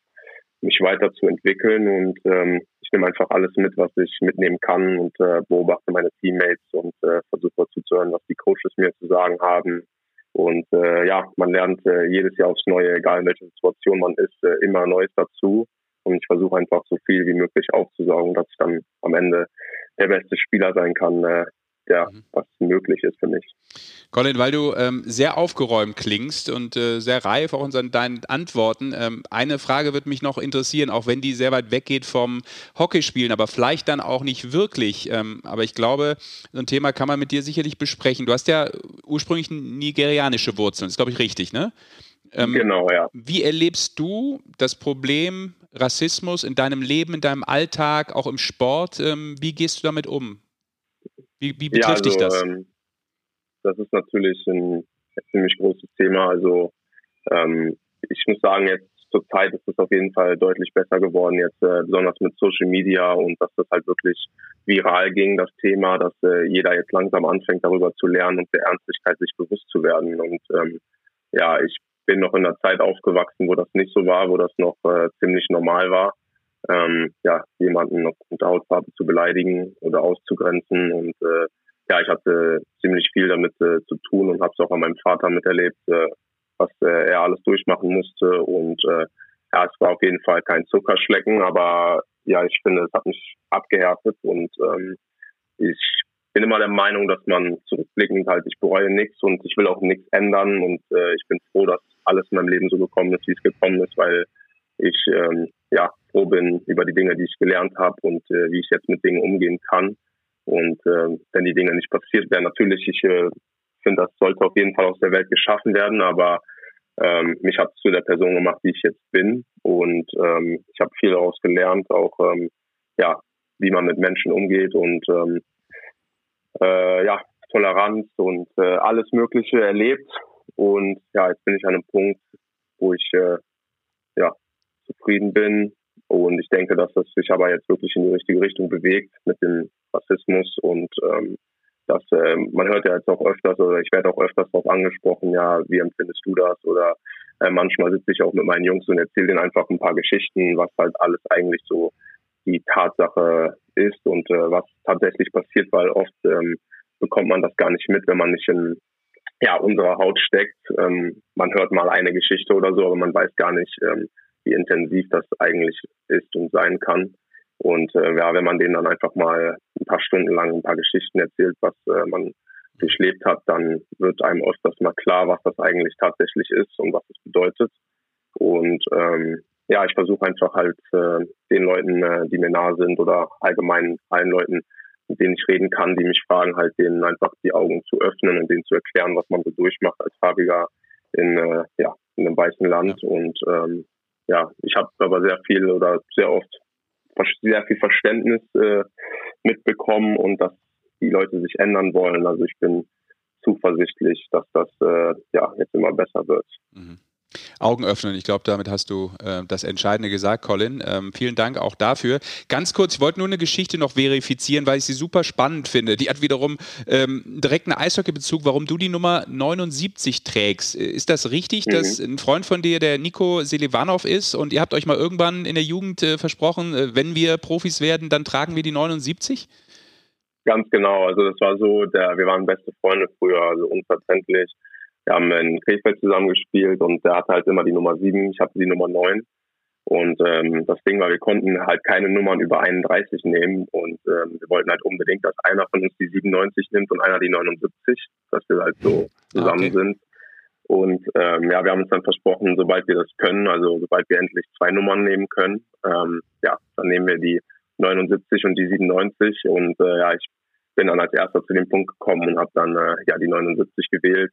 mich weiterzuentwickeln und ähm, ich nehme einfach alles mit, was ich mitnehmen kann und äh, beobachte meine Teammates und äh, versuche zuzuhören, was die Coaches mir zu sagen haben. Und äh, ja, man lernt äh, jedes Jahr aufs Neue, egal in welcher Situation man ist, äh, immer Neues dazu. Und ich versuche einfach so viel wie möglich aufzusaugen, dass ich dann am Ende der beste Spieler sein kann, äh, ja, mhm. was möglich ist für mich. Colin, weil du ähm, sehr aufgeräumt klingst und äh, sehr reif auch in deinen Antworten. Ähm, eine Frage wird mich noch interessieren, auch wenn die sehr weit weggeht vom Hockeyspielen, aber vielleicht dann auch nicht wirklich. Ähm, aber ich glaube, so ein Thema kann man mit dir sicherlich besprechen. Du hast ja ursprünglich nigerianische Wurzeln, das ist, glaube ich, richtig, ne? Ähm, genau, ja. Wie erlebst du das Problem Rassismus in deinem Leben, in deinem Alltag, auch im Sport? Ähm, wie gehst du damit um? Wie, wie betrifft ja, also, das? Ähm, das ist natürlich ein ziemlich großes Thema. Also ähm, ich muss sagen, jetzt zur Zeit ist es auf jeden Fall deutlich besser geworden, jetzt äh, besonders mit Social Media und dass das halt wirklich viral ging, das Thema, dass äh, jeder jetzt langsam anfängt, darüber zu lernen und der Ernstigkeit sich bewusst zu werden. Und ähm, ja, ich bin noch in einer Zeit aufgewachsen, wo das nicht so war, wo das noch äh, ziemlich normal war ähm, ja, jemanden aufgrund der Hautfarbe zu beleidigen oder auszugrenzen. Und äh, ja, ich hatte ziemlich viel damit äh, zu tun und habe es auch an meinem Vater miterlebt, äh, was äh, er alles durchmachen musste. Und äh, ja, es war auf jeden Fall kein Zuckerschlecken, aber ja, ich finde, es hat mich abgehärtet und ähm, ich bin immer der Meinung, dass man zurückblickend halt, ich bereue nichts und ich will auch nichts ändern und äh, ich bin froh, dass alles in meinem Leben so gekommen ist, wie es gekommen ist, weil ich ähm, ja froh bin über die Dinge, die ich gelernt habe und äh, wie ich jetzt mit Dingen umgehen kann. Und äh, wenn die Dinge nicht passiert wären, natürlich, ich äh, finde, das sollte auf jeden Fall aus der Welt geschaffen werden, aber ähm, mich hat es zu der Person gemacht, die ich jetzt bin. Und ähm, ich habe viel daraus gelernt, auch ähm, ja, wie man mit Menschen umgeht und ähm, äh, ja, Toleranz und äh, alles Mögliche erlebt. Und ja, jetzt bin ich an einem Punkt, wo ich äh, ja zufrieden bin. Und ich denke, dass das sich aber jetzt wirklich in die richtige Richtung bewegt mit dem Rassismus und ähm, dass äh, man hört ja jetzt auch öfters oder ich werde auch öfters darauf angesprochen, ja, wie empfindest du das? Oder äh, manchmal sitze ich auch mit meinen Jungs und erzähle denen einfach ein paar Geschichten, was halt alles eigentlich so die Tatsache ist und äh, was tatsächlich passiert, weil oft ähm, bekommt man das gar nicht mit, wenn man nicht in ja, unserer Haut steckt. Ähm, man hört mal eine Geschichte oder so, aber man weiß gar nicht, ähm, wie intensiv das eigentlich ist und sein kann. Und äh, ja, wenn man denen dann einfach mal ein paar Stunden lang ein paar Geschichten erzählt, was äh, man durchlebt hat, dann wird einem öfters mal klar, was das eigentlich tatsächlich ist und was es bedeutet. Und ähm, ja, ich versuche einfach halt äh, den Leuten, äh, die mir nahe sind oder allgemein allen Leuten, mit denen ich reden kann, die mich fragen, halt denen einfach die Augen zu öffnen und denen zu erklären, was man so durchmacht als Farbiger in, äh, ja, in einem weißen Land. Und ähm, ja, ich habe aber sehr viel oder sehr oft sehr viel Verständnis äh, mitbekommen und dass die Leute sich ändern wollen. Also ich bin zuversichtlich, dass das äh, ja jetzt immer besser wird. Mhm. Augen öffnen. Ich glaube, damit hast du äh, das Entscheidende gesagt, Colin. Ähm, vielen Dank auch dafür. Ganz kurz, ich wollte nur eine Geschichte noch verifizieren, weil ich sie super spannend finde. Die hat wiederum ähm, direkt einen Eishockeybezug, warum du die Nummer 79 trägst. Ist das richtig, mhm. dass ein Freund von dir der Nico Selivanov ist und ihr habt euch mal irgendwann in der Jugend äh, versprochen, äh, wenn wir Profis werden, dann tragen wir die 79? Ganz genau. Also das war so, der, wir waren beste Freunde früher, also unverständlich wir haben in Krefeld zusammengespielt und der hatte halt immer die Nummer 7, ich hatte die Nummer 9. Und ähm, das Ding war, wir konnten halt keine Nummern über 31 nehmen und ähm, wir wollten halt unbedingt, dass einer von uns die 97 nimmt und einer die 79, dass wir halt so zusammen okay. sind. Und ähm, ja, wir haben uns dann versprochen, sobald wir das können, also sobald wir endlich zwei Nummern nehmen können, ähm, ja, dann nehmen wir die 79 und die 97. Und äh, ja, ich bin dann als erster zu dem Punkt gekommen und habe dann äh, ja die 79 gewählt.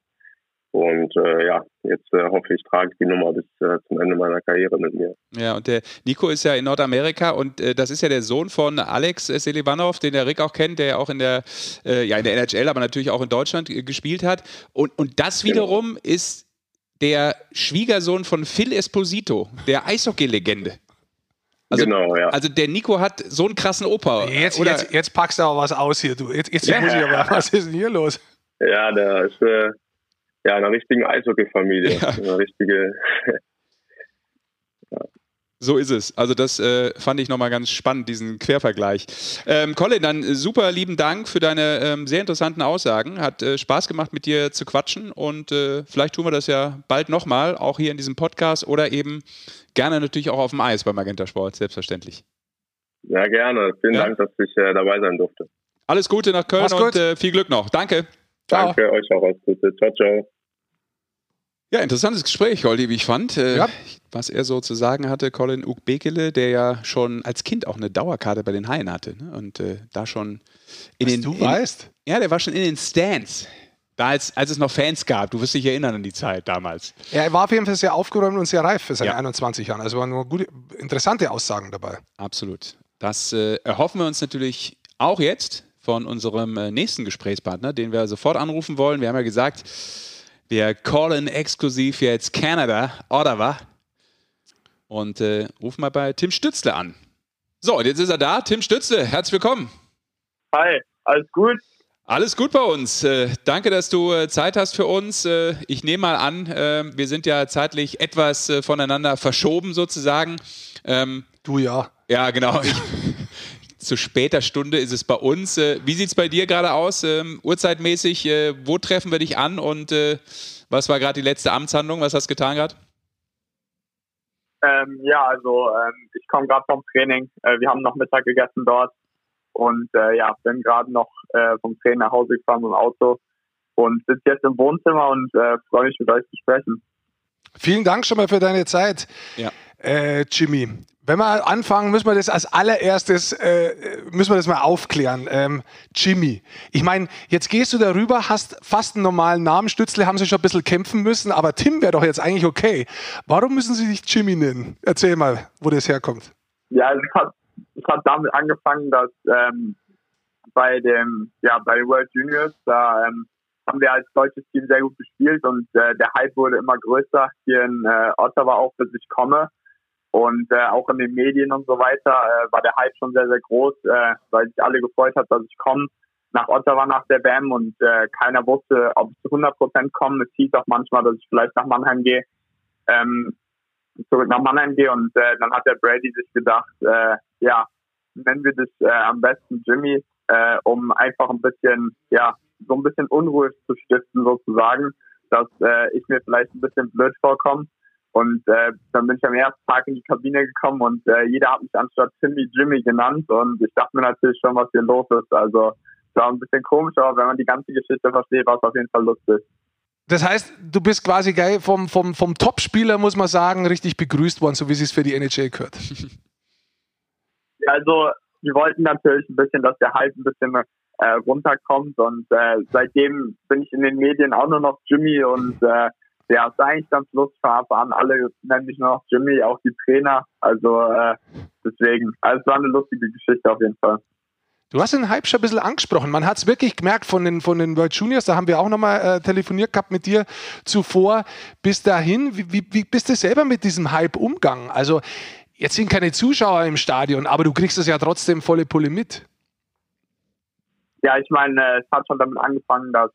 Und äh, ja, jetzt äh, hoffe ich, trage ich die Nummer bis äh, zum Ende meiner Karriere mit mir. Ja, und der Nico ist ja in Nordamerika und äh, das ist ja der Sohn von Alex Selivanov, den der Rick auch kennt, der ja auch in der, äh, ja, in der NHL, aber natürlich auch in Deutschland äh, gespielt hat. Und, und das genau. wiederum genau. ist der Schwiegersohn von Phil Esposito, der Eishockey-Legende. Also, genau, ja. Also der Nico hat so einen krassen Opa. Jetzt, jetzt, jetzt packst du aber was aus hier, du. Jetzt, jetzt ja. muss ich aber, was ist denn hier los? Ja, der ist ja, einer richtigen Eishockey-Familie. Ja. Eine richtige. ja. So ist es. Also das äh, fand ich nochmal ganz spannend, diesen Quervergleich. Ähm, Colin, dann super lieben Dank für deine ähm, sehr interessanten Aussagen. Hat äh, Spaß gemacht, mit dir zu quatschen und äh, vielleicht tun wir das ja bald nochmal, auch hier in diesem Podcast oder eben gerne natürlich auch auf dem Eis bei Magenta Sport, selbstverständlich. Ja, gerne. Vielen ja. Dank, dass ich äh, dabei sein durfte. Alles Gute nach Köln und äh, viel Glück noch. Danke. Ciao. Danke euch auch. Alles Gute. Ciao, ciao. Ja, interessantes Gespräch, Holdi, wie ich fand. Äh, ja. Was er so zu sagen hatte, Colin Ukbekele, der ja schon als Kind auch eine Dauerkarte bei den Haien hatte. Ne? Und äh, da schon in was den. Du in, weißt? Ja, der war schon in den Stands. Da als, als es noch Fans gab. Du wirst dich erinnern an die Zeit damals. Ja, er war auf jeden Fall sehr aufgeräumt und sehr reif für seine ja. 21 Jahre. Also waren nur gute, interessante Aussagen dabei. Absolut. Das äh, erhoffen wir uns natürlich auch jetzt von unserem äh, nächsten Gesprächspartner, den wir sofort anrufen wollen. Wir haben ja gesagt, wir callen exklusiv jetzt Canada, Ottawa. Und äh, rufen mal bei Tim Stützle an. So, und jetzt ist er da. Tim Stützle, herzlich willkommen. Hi, alles gut? Alles gut bei uns. Äh, danke, dass du äh, Zeit hast für uns. Äh, ich nehme mal an, äh, wir sind ja zeitlich etwas äh, voneinander verschoben sozusagen. Ähm, du ja. Ja, genau. Zu später Stunde ist es bei uns. Äh, wie sieht es bei dir gerade aus, ähm, uhrzeitmäßig? Äh, wo treffen wir dich an und äh, was war gerade die letzte Amtshandlung? Was hast du getan gerade? Ähm, ja, also ähm, ich komme gerade vom Training. Äh, wir haben noch Mittag gegessen dort und äh, ja, bin gerade noch äh, vom Training nach Hause gefahren mit dem Auto und sitze jetzt im Wohnzimmer und freue mich mit euch zu sprechen. Vielen Dank schon mal für deine Zeit, ja. Jimmy. Wenn wir anfangen, müssen wir das als allererstes, äh, müssen wir das mal aufklären. Ähm, Jimmy. Ich meine, jetzt gehst du darüber, hast fast einen normalen Namen. Stützle haben sie schon ein bisschen kämpfen müssen, aber Tim wäre doch jetzt eigentlich okay. Warum müssen sie dich Jimmy nennen? Erzähl mal, wo das herkommt. Ja, es hat, es hat damit angefangen, dass ähm, bei dem, ja, bei World Juniors, da ähm, haben wir als deutsches Team sehr gut gespielt und äh, der Hype wurde immer größer hier in äh, Ottawa auch, bis ich komme. Und äh, auch in den Medien und so weiter äh, war der Hype schon sehr, sehr groß, äh, weil sich alle gefreut hat, dass ich komme. Nach Ottawa nach der BAM und äh, keiner wusste, ob ich zu 100 Prozent komme. Es hieß auch manchmal, dass ich vielleicht nach Mannheim gehe, ähm, zurück nach Mannheim gehe. Und äh, dann hat der Brady sich gedacht, äh, ja, nennen wir das äh, am besten Jimmy, äh, um einfach ein bisschen, ja, so ein bisschen Unruhe zu stiften sozusagen, dass äh, ich mir vielleicht ein bisschen blöd vorkomme und äh, dann bin ich am ersten Tag in die Kabine gekommen und äh, jeder hat mich anstatt Timmy Jimmy genannt und ich dachte mir natürlich schon, was hier los ist. Also es war ein bisschen komisch, aber wenn man die ganze Geschichte versteht, war es auf jeden Fall lustig. Das heißt, du bist quasi geil vom, vom, vom Top-Spieler, muss man sagen, richtig begrüßt worden, so wie es für die NHL gehört. also, die wollten natürlich ein bisschen, dass der Hype ein bisschen äh, runterkommt und äh, seitdem bin ich in den Medien auch nur noch Jimmy und äh, ja, ist eigentlich ganz lustig an. Alle nennen mich nur noch Jimmy, auch die Trainer. Also äh, deswegen, also es war eine lustige Geschichte auf jeden Fall. Du hast den Hype schon ein bisschen angesprochen. Man hat es wirklich gemerkt von den, von den World Juniors, da haben wir auch nochmal äh, telefoniert gehabt mit dir zuvor. Bis dahin, wie, wie, wie bist du selber mit diesem Hype umgegangen? Also, jetzt sind keine Zuschauer im Stadion, aber du kriegst es ja trotzdem volle Pulle mit. Ja, ich meine, äh, es hat schon damit angefangen, dass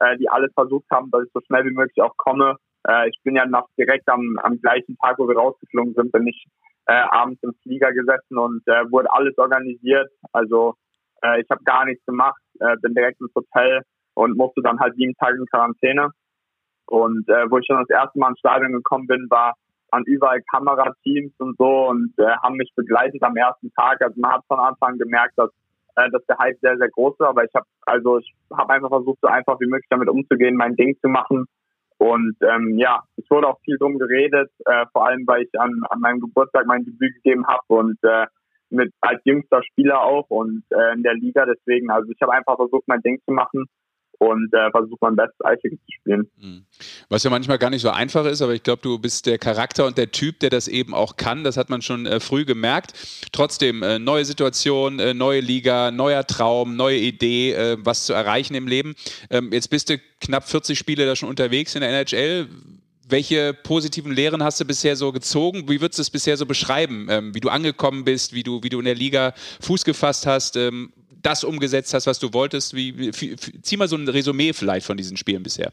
äh, die alles versucht haben, dass ich so schnell wie möglich auch komme. Äh, ich bin ja noch direkt am, am gleichen Tag, wo wir rausgeflogen sind, bin ich äh, abends im Flieger gesessen und äh, wurde alles organisiert. Also äh, ich habe gar nichts gemacht, äh, bin direkt ins Hotel und musste dann halt sieben Tage in Quarantäne. Und äh, wo ich schon das erste Mal ins Stadion gekommen bin, war an überall Kamerateams und so und äh, haben mich begleitet am ersten Tag. Also man hat von Anfang an gemerkt, dass äh, dass der Hype sehr, sehr groß ist. Aber ich habe also ich habe einfach versucht, so einfach wie möglich damit umzugehen, mein Ding zu machen. Und ähm, ja, es wurde auch viel drum geredet, äh, vor allem weil ich an, an meinem Geburtstag mein Debüt gegeben habe und äh, mit als jüngster Spieler auch und äh, in der Liga. Deswegen, also ich habe einfach versucht, mein Ding zu machen und äh, versuche mein bestes Eishockey zu spielen. Mhm. Was ja manchmal gar nicht so einfach ist, aber ich glaube, du bist der Charakter und der Typ, der das eben auch kann. Das hat man schon äh, früh gemerkt. Trotzdem, äh, neue Situation, äh, neue Liga, neuer Traum, neue Idee, äh, was zu erreichen im Leben. Ähm, jetzt bist du knapp 40 Spiele da schon unterwegs in der NHL. Welche positiven Lehren hast du bisher so gezogen? Wie würdest du es bisher so beschreiben, ähm, wie du angekommen bist, wie du, wie du in der Liga Fuß gefasst hast? Ähm, das umgesetzt hast, was du wolltest? Wie, zieh mal so ein Resümee vielleicht von diesen Spielen bisher.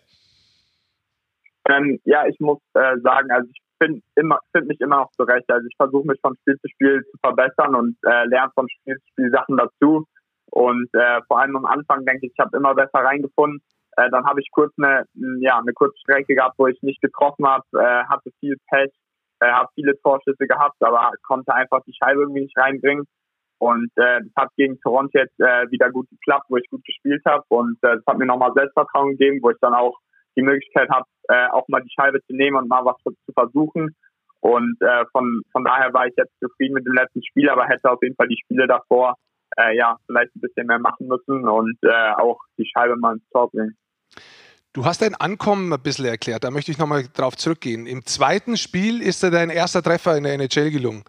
Ähm, ja, ich muss äh, sagen, also ich finde find mich immer noch zurecht. Also ich versuche mich von Spiel zu Spiel zu verbessern und äh, lerne von Spiel zu Spiel Sachen dazu. Und äh, vor allem am Anfang denke ich, ich habe immer besser reingefunden. Äh, dann habe ich kurz eine, ja, eine kurze Strecke gehabt, wo ich nicht getroffen habe, äh, hatte viel Pech, äh, habe viele Torschüsse gehabt, aber konnte einfach die Scheibe irgendwie nicht reinbringen. Und äh, das hat gegen Toronto jetzt äh, wieder gut geklappt, wo ich gut gespielt habe. Und äh, das hat mir nochmal Selbstvertrauen gegeben, wo ich dann auch die Möglichkeit habe, äh, auch mal die Scheibe zu nehmen und mal was zu versuchen. Und äh, von, von daher war ich jetzt zufrieden mit dem letzten Spiel, aber hätte auf jeden Fall die Spiele davor äh, ja vielleicht ein bisschen mehr machen müssen und äh, auch die Scheibe mal ins Tor bringen. Du hast dein Ankommen ein bisschen erklärt, da möchte ich nochmal drauf zurückgehen. Im zweiten Spiel ist dir dein erster Treffer in der NHL gelungen.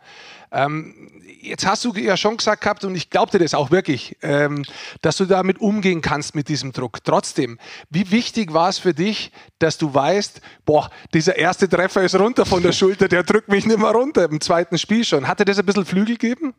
Ähm, jetzt hast du ja schon gesagt gehabt, und ich glaubte das auch wirklich, ähm, dass du damit umgehen kannst mit diesem Druck. Trotzdem, wie wichtig war es für dich, dass du weißt, boah, dieser erste Treffer ist runter von der Schulter, der drückt mich nicht mehr runter im zweiten Spiel schon. Hatte das ein bisschen Flügel gegeben?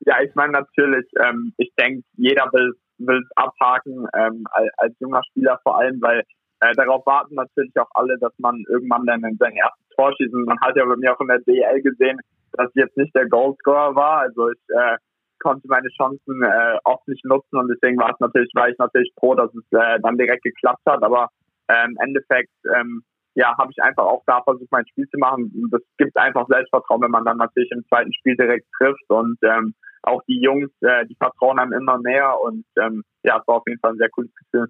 Ja, ich meine natürlich, ähm, ich denke, jeder will will es abhaken, ähm, als, als junger Spieler vor allem, weil äh, darauf warten natürlich auch alle, dass man irgendwann dann in sein erstes Tor schießt. Und man hat ja bei mir auch in der DL gesehen, dass ich jetzt nicht der Goalscorer war. Also ich äh, konnte meine Chancen äh, oft nicht nutzen und deswegen war es natürlich, war ich natürlich froh, dass es äh, dann direkt geklappt hat. Aber äh, im Endeffekt ähm, ja, habe ich einfach auch da versucht, mein Spiel zu machen. Das gibt einfach Selbstvertrauen, wenn man dann natürlich im zweiten Spiel direkt trifft und ähm, auch die Jungs, äh, die vertrauen einem immer mehr und ähm, ja, es war auf jeden Fall ein sehr cooles Gefühl.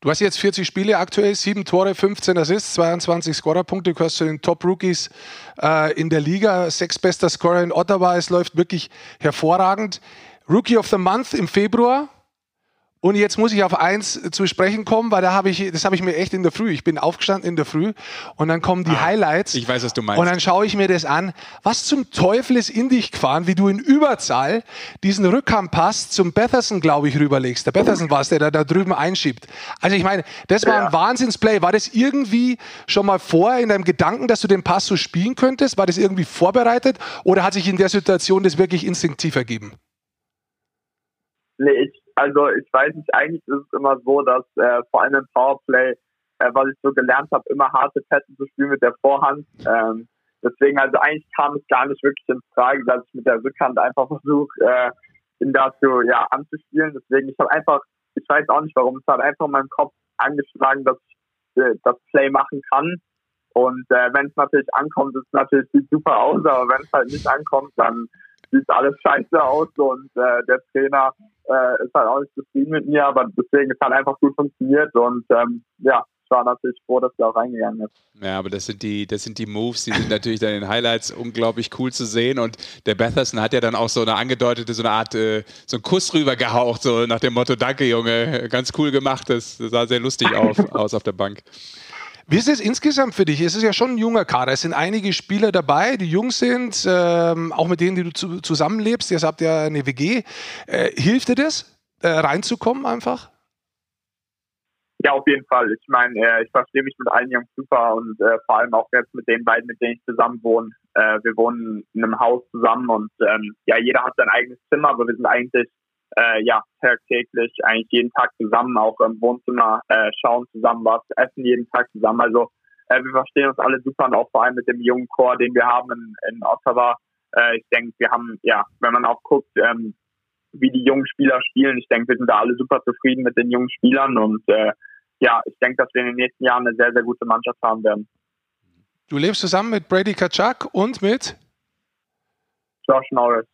Du hast jetzt 40 Spiele aktuell, 7 Tore, 15 Assists, 22 Scorerpunkte, du gehörst zu den Top-Rookies äh, in der Liga, sechs bester Scorer in Ottawa, es läuft wirklich hervorragend. Rookie of the Month im Februar, und jetzt muss ich auf eins zu sprechen kommen, weil da habe ich, das habe ich mir echt in der Früh. Ich bin aufgestanden in der Früh und dann kommen die ah, Highlights. Ich weiß, was du meinst. Und dann schaue ich mir das an. Was zum Teufel ist in dich gefahren, wie du in Überzahl diesen Rückhandpass zum Betherson, glaube ich, rüberlegst. Der Betherson war es, der da, da drüben einschiebt. Also ich meine, das war ein Wahnsinnsplay. War das irgendwie schon mal vor in deinem Gedanken, dass du den Pass so spielen könntest? War das irgendwie vorbereitet oder hat sich in der Situation das wirklich instinktiv ergeben? Nee, ich also ich weiß nicht, eigentlich ist es immer so, dass äh, vor allem im Powerplay, äh, was ich so gelernt habe, immer harte Pässe zu spielen mit der Vorhand. Ähm, deswegen, also eigentlich kam es gar nicht wirklich in Frage, dass ich mit der Rückhand einfach versuche, äh, ihn dazu ja anzuspielen. Deswegen, ich habe einfach, ich weiß auch nicht warum, es hat einfach in meinem Kopf angeschlagen, dass ich äh, das Play machen kann. Und äh, wenn es natürlich ankommt, ist es natürlich sieht super aus, aber wenn es halt nicht ankommt, dann sieht alles scheiße aus und äh, der Trainer äh, ist halt auch nicht zufrieden mit mir, aber deswegen ist halt einfach gut funktioniert und ähm, ja, ich war natürlich froh, dass der auch reingegangen ist. Ja, aber das sind die, das sind die Moves, die sind natürlich dann in den Highlights unglaublich cool zu sehen und der Betherson hat ja dann auch so eine angedeutete, so eine Art, äh, so einen Kuss rüber gehaucht, so nach dem Motto, danke Junge, ganz cool gemacht, das, das sah sehr lustig auf, aus auf der Bank. Wie ist es insgesamt für dich? Es ist ja schon ein junger Kader. Es sind einige Spieler dabei, die jung sind, ähm, auch mit denen, die du zu, zusammenlebst. Jetzt habt ihr eine WG. Äh, hilft dir das, äh, reinzukommen einfach? Ja, auf jeden Fall. Ich meine, äh, ich verstehe mich mit allen Jungs super und äh, vor allem auch jetzt mit den beiden, mit denen ich zusammen wohne. Äh, wir wohnen in einem Haus zusammen und ähm, ja, jeder hat sein eigenes Zimmer, aber wir sind eigentlich äh, ja, tagtäglich eigentlich jeden Tag zusammen, auch im Wohnzimmer äh, schauen zusammen was, essen jeden Tag zusammen. Also äh, wir verstehen uns alle super und auch vor allem mit dem jungen Chor, den wir haben in, in Ottawa. Äh, ich denke, wir haben, ja, wenn man auch guckt, ähm, wie die jungen Spieler spielen, ich denke, wir sind da alle super zufrieden mit den jungen Spielern und äh, ja, ich denke, dass wir in den nächsten Jahren eine sehr, sehr gute Mannschaft haben werden. Du lebst zusammen mit Brady Kaczak und mit Josh Norris.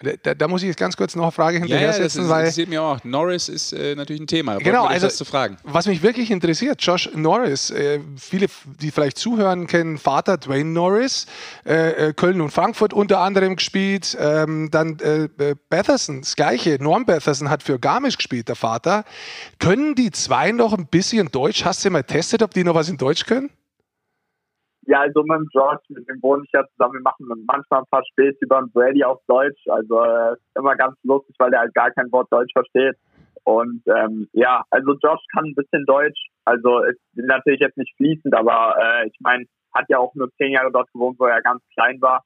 Da, da, muss ich jetzt ganz kurz noch eine Frage hinterher ja, ja, setzen, weil. Das interessiert mich auch. Norris ist äh, natürlich ein Thema. Genau, also zu fragen. was mich wirklich interessiert, Josh Norris, äh, viele, die vielleicht zuhören, kennen Vater Dwayne Norris, äh, äh Köln und Frankfurt unter anderem gespielt, ähm, dann äh, äh, Batherson, das gleiche, Norm Batherson hat für Garmisch gespielt, der Vater. Können die zwei noch ein bisschen Deutsch? Hast du mal testet, ob die noch was in Deutsch können? Ja, also mit dem George, mit dem wohne ich ja zusammen. Wir machen manchmal ein paar Späße über den Brady auf Deutsch. Also äh, immer ganz lustig, weil der halt gar kein Wort Deutsch versteht. Und ähm, ja, also Josh kann ein bisschen Deutsch. Also ist natürlich jetzt nicht fließend, aber äh, ich meine, hat ja auch nur zehn Jahre dort gewohnt, wo er ganz klein war.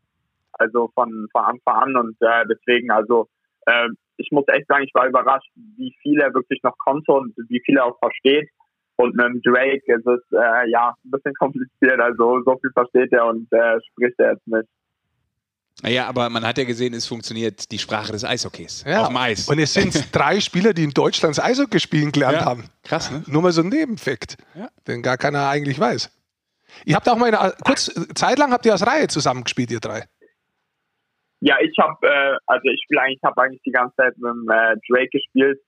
Also von, von Anfang an. Und äh, deswegen, also äh, ich muss echt sagen, ich war überrascht, wie viel er wirklich noch konnte und wie viel er auch versteht. Und mit dem Drake ist es äh, ja ein bisschen kompliziert. Also so viel versteht er und äh, spricht er jetzt nicht. Naja, aber man hat ja gesehen, es funktioniert die Sprache des Eishockeys Ja. auf dem Eis. Und es sind drei Spieler, die in Deutschland das Eishockey spielen gelernt Ja. haben. Krass, ne? Nur mal so ein Nebenfakt, Ja. den gar keiner eigentlich weiß. Ihr habt auch mal eine, kurz zeitlang habt ihr als Reihe zusammengespielt, ihr drei. Ja, ich habe, äh, also ich spiele eigentlich, habe eigentlich die ganze Zeit mit dem, äh, Drake gespielt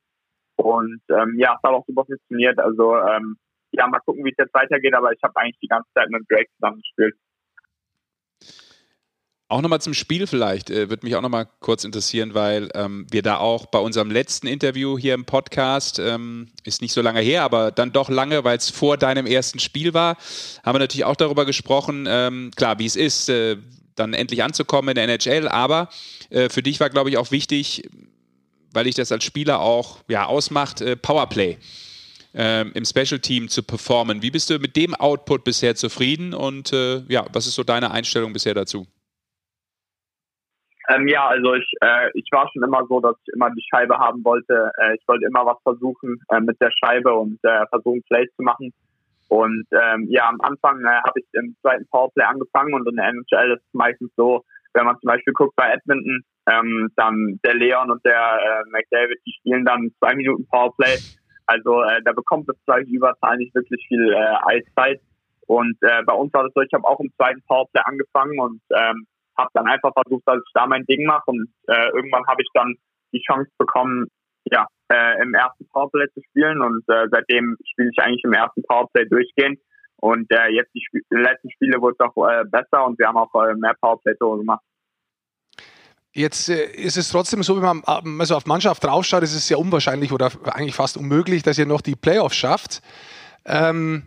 und ähm, ja, es hat auch super funktioniert. Also ähm, ja, mal gucken, wie es jetzt weitergeht, aber ich habe eigentlich die ganze Zeit mit Drake zusammen gespielt. Auch nochmal zum Spiel vielleicht, äh, würde mich auch nochmal kurz interessieren, weil ähm, wir da auch bei unserem letzten Interview hier im Podcast, ähm, ist nicht so lange her, aber dann doch lange, weil es vor deinem ersten Spiel war, haben wir natürlich auch darüber gesprochen, ähm, klar, wie es ist, äh, dann endlich anzukommen in der NHL, aber äh, für dich war, glaube ich, auch wichtig, weil dich das als Spieler auch ja, ausmacht, äh, Powerplay ähm, im Special Team zu performen. Wie bist du mit dem Output bisher zufrieden und äh, ja, was ist so deine Einstellung bisher dazu? Ähm, ja, also ich, äh, ich war schon immer so, dass ich immer die Scheibe haben wollte. Äh, ich wollte immer was versuchen äh, mit der Scheibe und äh, versuchen Plays zu machen. Und ähm, ja, am Anfang äh, habe ich im zweiten Powerplay angefangen und in der NHL ist es meistens so, wenn man zum Beispiel guckt bei Edmonton, ähm, dann der Leon und der äh, McDavid, die spielen dann zwei Minuten Powerplay. Also äh, da bekommt das gleich Überzahl nicht wirklich viel äh, Eiszeit. Und äh, bei uns war das so, ich habe auch im zweiten Powerplay angefangen und ähm, habe dann einfach versucht, dass ich da mein Ding mache und äh, irgendwann habe ich dann die Chance bekommen, ja, äh, im ersten Powerplay zu spielen und äh, seitdem spiele ich eigentlich im ersten Powerplay durchgehend und äh, jetzt die, Sp letzten Spiele wurde es auch äh, besser und wir haben auch äh, mehr Powerplay-Tore gemacht. Jetzt äh, ist es trotzdem so, wenn man also auf Mannschaft draufschaut, ist es sehr unwahrscheinlich oder eigentlich fast unmöglich, dass ihr noch die Playoffs schafft. Ähm,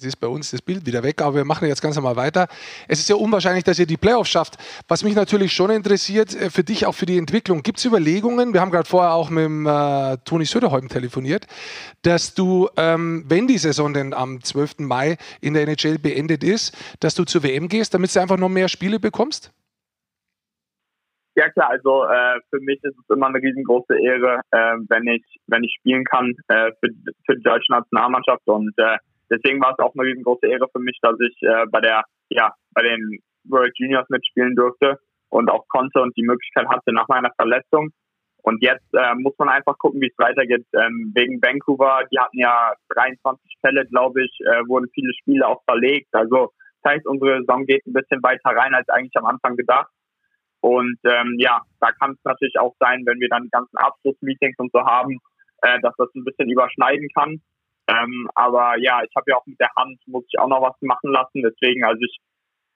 Jetzt ist bei uns das Bild wieder weg, aber wir machen jetzt ganz normal weiter. Es ist ja unwahrscheinlich, dass ihr die Playoffs schafft. Was mich natürlich schon interessiert, äh, für dich auch für die Entwicklung, gibt es Überlegungen, wir haben gerade vorher auch mit dem, äh, Toni Söderholm telefoniert, dass du, ähm, wenn die Saison denn am 12. Mai in der NHL beendet ist, dass du zur WM gehst, damit du einfach noch mehr Spiele bekommst? Ja klar, also äh, für mich ist es immer eine riesengroße Ehre, äh, wenn ich wenn ich spielen kann äh, für, für die deutsche Nationalmannschaft und äh, deswegen war es auch eine riesengroße Ehre für mich, dass ich äh, bei der ja bei den World Juniors mitspielen durfte und auch konnte und die Möglichkeit hatte nach meiner Verletzung. Und jetzt äh, muss man einfach gucken, wie es weitergeht. Ähm, wegen Vancouver, die hatten ja 23 Fälle, glaube ich, äh, wurden viele Spiele auch verlegt. Also das heißt, unsere Saison geht ein bisschen weiter rein als eigentlich am Anfang gedacht. Und ähm, ja, da kann es natürlich auch sein, wenn wir dann die ganzen Abschlussmeetings und so haben, äh, dass das ein bisschen überschneiden kann. Ähm, aber ja, ich habe ja auch mit der Hand, muss ich auch noch was machen lassen. Deswegen, also ich,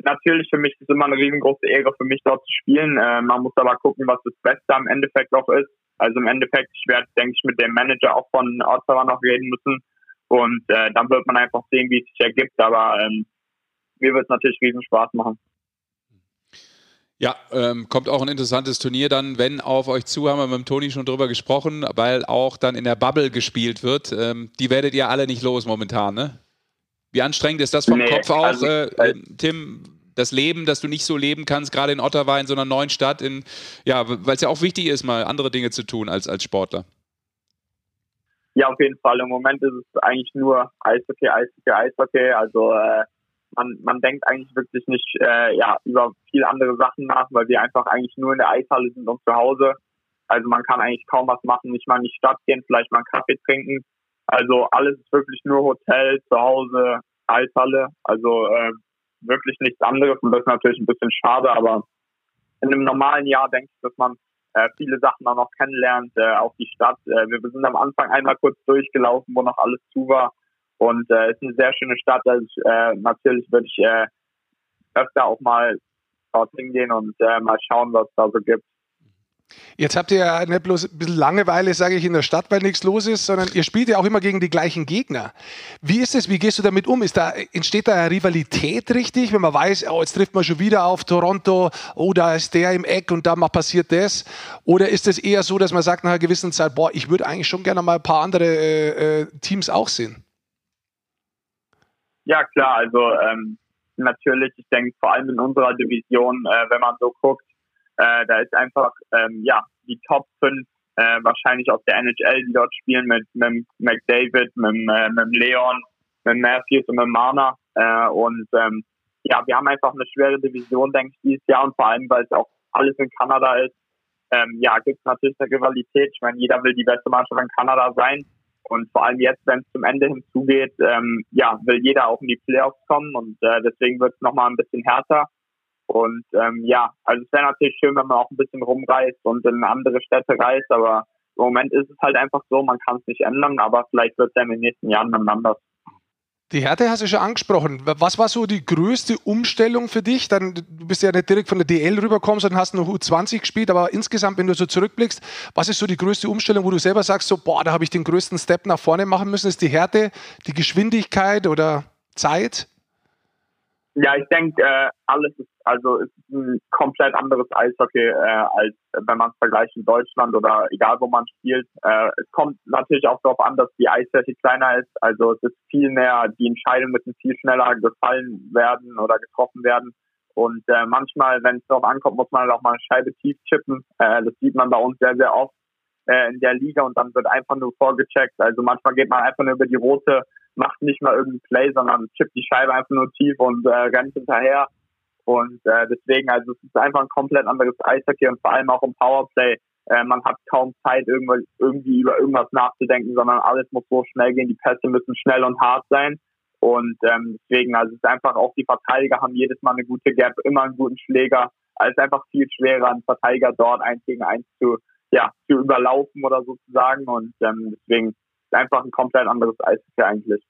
natürlich für mich ist immer eine riesengroße Ehre für mich dort zu spielen. Äh, man muss aber gucken, was das Beste am Endeffekt auch ist. Also im Endeffekt, ich werde, denke ich, mit dem Manager auch von Ottawa noch reden müssen. Und äh, dann wird man einfach sehen, wie es sich ergibt. Aber ähm, mir wird es natürlich riesen Spaß machen. Ja, ähm, kommt auch ein interessantes Turnier dann, wenn auf euch zu, haben wir mit dem Toni schon drüber gesprochen, weil auch dann in der Bubble gespielt wird. Ähm, die werdet ihr alle nicht los momentan, ne? Wie anstrengend ist das vom Nee, Kopf auch, also, äh, äh, äh, Tim? Das Leben, dass du nicht so leben kannst, gerade in Ottawa, in so einer neuen Stadt, in, ja, weil es ja auch wichtig ist, mal andere Dinge zu tun als, als Sportler. Ja, auf jeden Fall. Im Moment ist es eigentlich nur Eishockey, Eishockey, Eishockey. Also äh, man, man denkt eigentlich wirklich nicht äh, ja, über viel andere Sachen nach, weil wir einfach eigentlich nur in der Eishalle sind und zu Hause. Also man kann eigentlich kaum was machen, nicht mal in die Stadt gehen, vielleicht mal einen Kaffee trinken. Also alles ist wirklich nur Hotel, zu Hause, Eishalle. Also äh, wirklich nichts anderes und das ist natürlich ein bisschen schade, aber in einem normalen Jahr denke ich, dass man äh, viele Sachen auch noch kennenlernt, äh, auch die Stadt. Äh, wir sind am Anfang einmal kurz durchgelaufen, wo noch alles zu war. Und äh, ist eine sehr schöne Stadt. Also äh, natürlich würde ich äh, öfter auch mal dorthin gehen und äh, mal schauen, was es da so gibt. Jetzt habt ihr ja nicht bloß ein bisschen Langeweile, sage ich, in der Stadt, weil nichts los ist, sondern ihr spielt ja auch immer gegen die gleichen Gegner. Wie ist es? Wie gehst du damit um? Ist da, entsteht da eine Rivalität richtig, wenn man weiß, oh, jetzt trifft man schon wieder auf Toronto, oh, da ist der im Eck und da mal passiert das? Oder ist es eher so, dass man sagt nach einer gewissen Zeit, boah, ich würde eigentlich schon gerne mal ein paar andere äh, äh, Teams auch sehen? Ja, klar, also ähm, natürlich, ich denke vor allem in unserer Division, äh, wenn man so guckt, äh, da ist einfach ähm, ja die Top 5 äh, wahrscheinlich aus der NHL, die dort spielen, mit, mit McDavid, mit, äh, mit Leon, mit Matthews und mit Marner. Äh, und ähm, ja, wir haben einfach eine schwere Division, denke ich, dieses Jahr und vor allem, weil es auch alles in Kanada ist. Ähm, ja, gibt es natürlich eine Rivalität. Ich meine, jeder will die beste Mannschaft in Kanada sein. Und vor allem jetzt, wenn es zum Ende hinzugeht, ähm, ja, will jeder auch in die Playoffs kommen und äh, deswegen wird es nochmal ein bisschen härter. Und ähm, ja, also es wäre natürlich schön, wenn man auch ein bisschen rumreist und in andere Städte reist, aber im Moment ist es halt einfach so, man kann es nicht ändern, aber vielleicht wird es ja in den nächsten Jahren dann anders. Die Härte hast du schon angesprochen. Was war so die größte Umstellung für dich? Dann, du bist ja nicht direkt von der DL rübergekommen, sondern hast noch U20 gespielt, aber insgesamt, wenn du so zurückblickst, was ist so die größte Umstellung, wo du selber sagst, so, boah, da habe ich den größten Step nach vorne machen müssen? Ist die Härte, die Geschwindigkeit oder Zeit? Ja, ich denke, äh, alles ist, also ist ein komplett anderes Eishockey, äh, als wenn man es vergleicht in Deutschland oder egal wo man spielt. Äh, es kommt natürlich auch darauf an, dass die Eisfläche kleiner ist. Also es ist viel mehr, die Entscheidungen müssen viel schneller gefallen werden oder getroffen werden. Und äh, manchmal, wenn es darauf ankommt, muss man halt auch mal eine Scheibe tief chippen. Äh, das sieht man bei uns sehr, sehr oft äh, in der Liga und dann wird einfach nur vorgecheckt. Also manchmal geht man einfach nur über die rote macht nicht mal irgendein Play, sondern chippt die Scheibe einfach nur tief und äh, rennt hinterher. Und äh, deswegen, also es ist einfach ein komplett anderes Eishockey und vor allem auch im Powerplay. Äh, man hat kaum Zeit, irgendwie, irgendwie über irgendwas nachzudenken, sondern alles muss so schnell gehen. Die Pässe müssen schnell und hart sein. Und ähm, deswegen, also es ist einfach auch die Verteidiger haben jedes Mal eine gute Gap, immer einen guten Schläger. Also es ist einfach viel schwerer, einen Verteidiger dort eins gegen eins zu, ja, zu überlaufen oder sozusagen. Und ähm, deswegen einfach ein komplett anderes Eishockey eigentlich.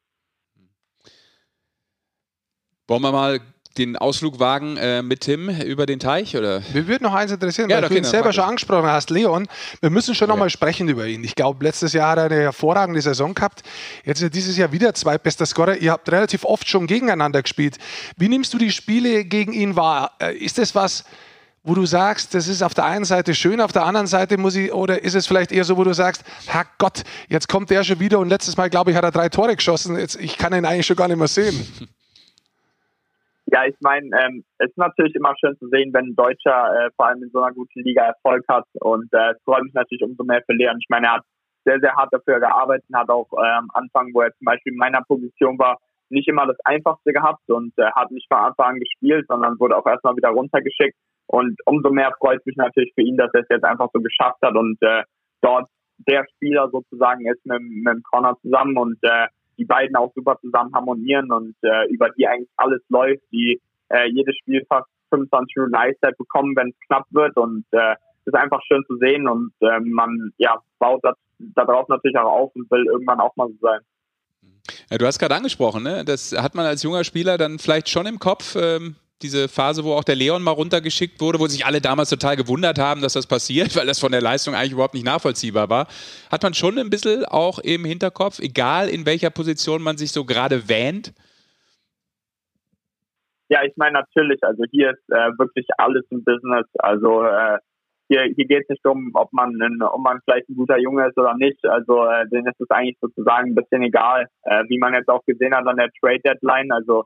Wollen wir mal den Ausflug wagen äh, mit Tim über den Teich? Oder? Mir würde noch eins interessieren, ja, weil du ihn selber schon angesprochen hast, Leon. Wir müssen schon ja. noch mal sprechen über ihn. Ich glaube, letztes Jahr hat er eine hervorragende Saison gehabt. Jetzt ist er dieses Jahr wieder zweitbester Scorer. Ihr habt relativ oft schon gegeneinander gespielt. Wie nimmst du die Spiele gegen ihn wahr? Äh, ist das was, wo du sagst, das ist auf der einen Seite schön, auf der anderen Seite muss ich, oder ist es vielleicht eher so, wo du sagst, Herrgott, jetzt kommt der schon wieder und letztes Mal, glaube ich, hat er drei Tore geschossen, jetzt, ich kann ihn eigentlich schon gar nicht mehr sehen. Ja, ich meine, ähm, es ist natürlich immer schön zu sehen, wenn ein Deutscher äh, vor allem in so einer guten Liga Erfolg hat und äh, freut mich natürlich umso mehr für Leon. Ich meine, er hat sehr, sehr hart dafür gearbeitet und hat auch äh, am Anfang, wo er zum Beispiel in meiner Position war, nicht immer das Einfachste gehabt und äh, hat nicht von Anfang an gespielt, sondern wurde auch erstmal wieder runtergeschickt. Und umso mehr freut mich natürlich für ihn, dass er es jetzt einfach so geschafft hat und äh, dort der Spieler sozusagen ist mit, mit Connor zusammen und äh, die beiden auch super zusammen harmonieren und äh, über die eigentlich alles läuft, die äh, jedes Spiel fast 25 Minuten Eiszeit bekommen, wenn es knapp wird und äh, ist einfach schön zu sehen und äh, man ja baut das darauf natürlich auch auf und will irgendwann auch mal so sein. Ja, du hast gerade angesprochen, ne? das hat man als junger Spieler dann vielleicht schon im Kopf, ähm, diese Phase, wo auch der Leon mal runtergeschickt wurde, wo sich alle damals total gewundert haben, dass das passiert, weil das von der Leistung eigentlich überhaupt nicht nachvollziehbar war, hat man schon ein bisschen auch im Hinterkopf, egal in welcher Position man sich so gerade wähnt? Ja, ich meine natürlich, also hier ist äh, wirklich alles im Business. Also äh, hier, hier geht es nicht um, ob man, ein, ob man vielleicht ein guter Junge ist oder nicht. Also äh, denen ist es eigentlich sozusagen ein bisschen egal, äh, wie man jetzt auch gesehen hat an der Trade Deadline. Also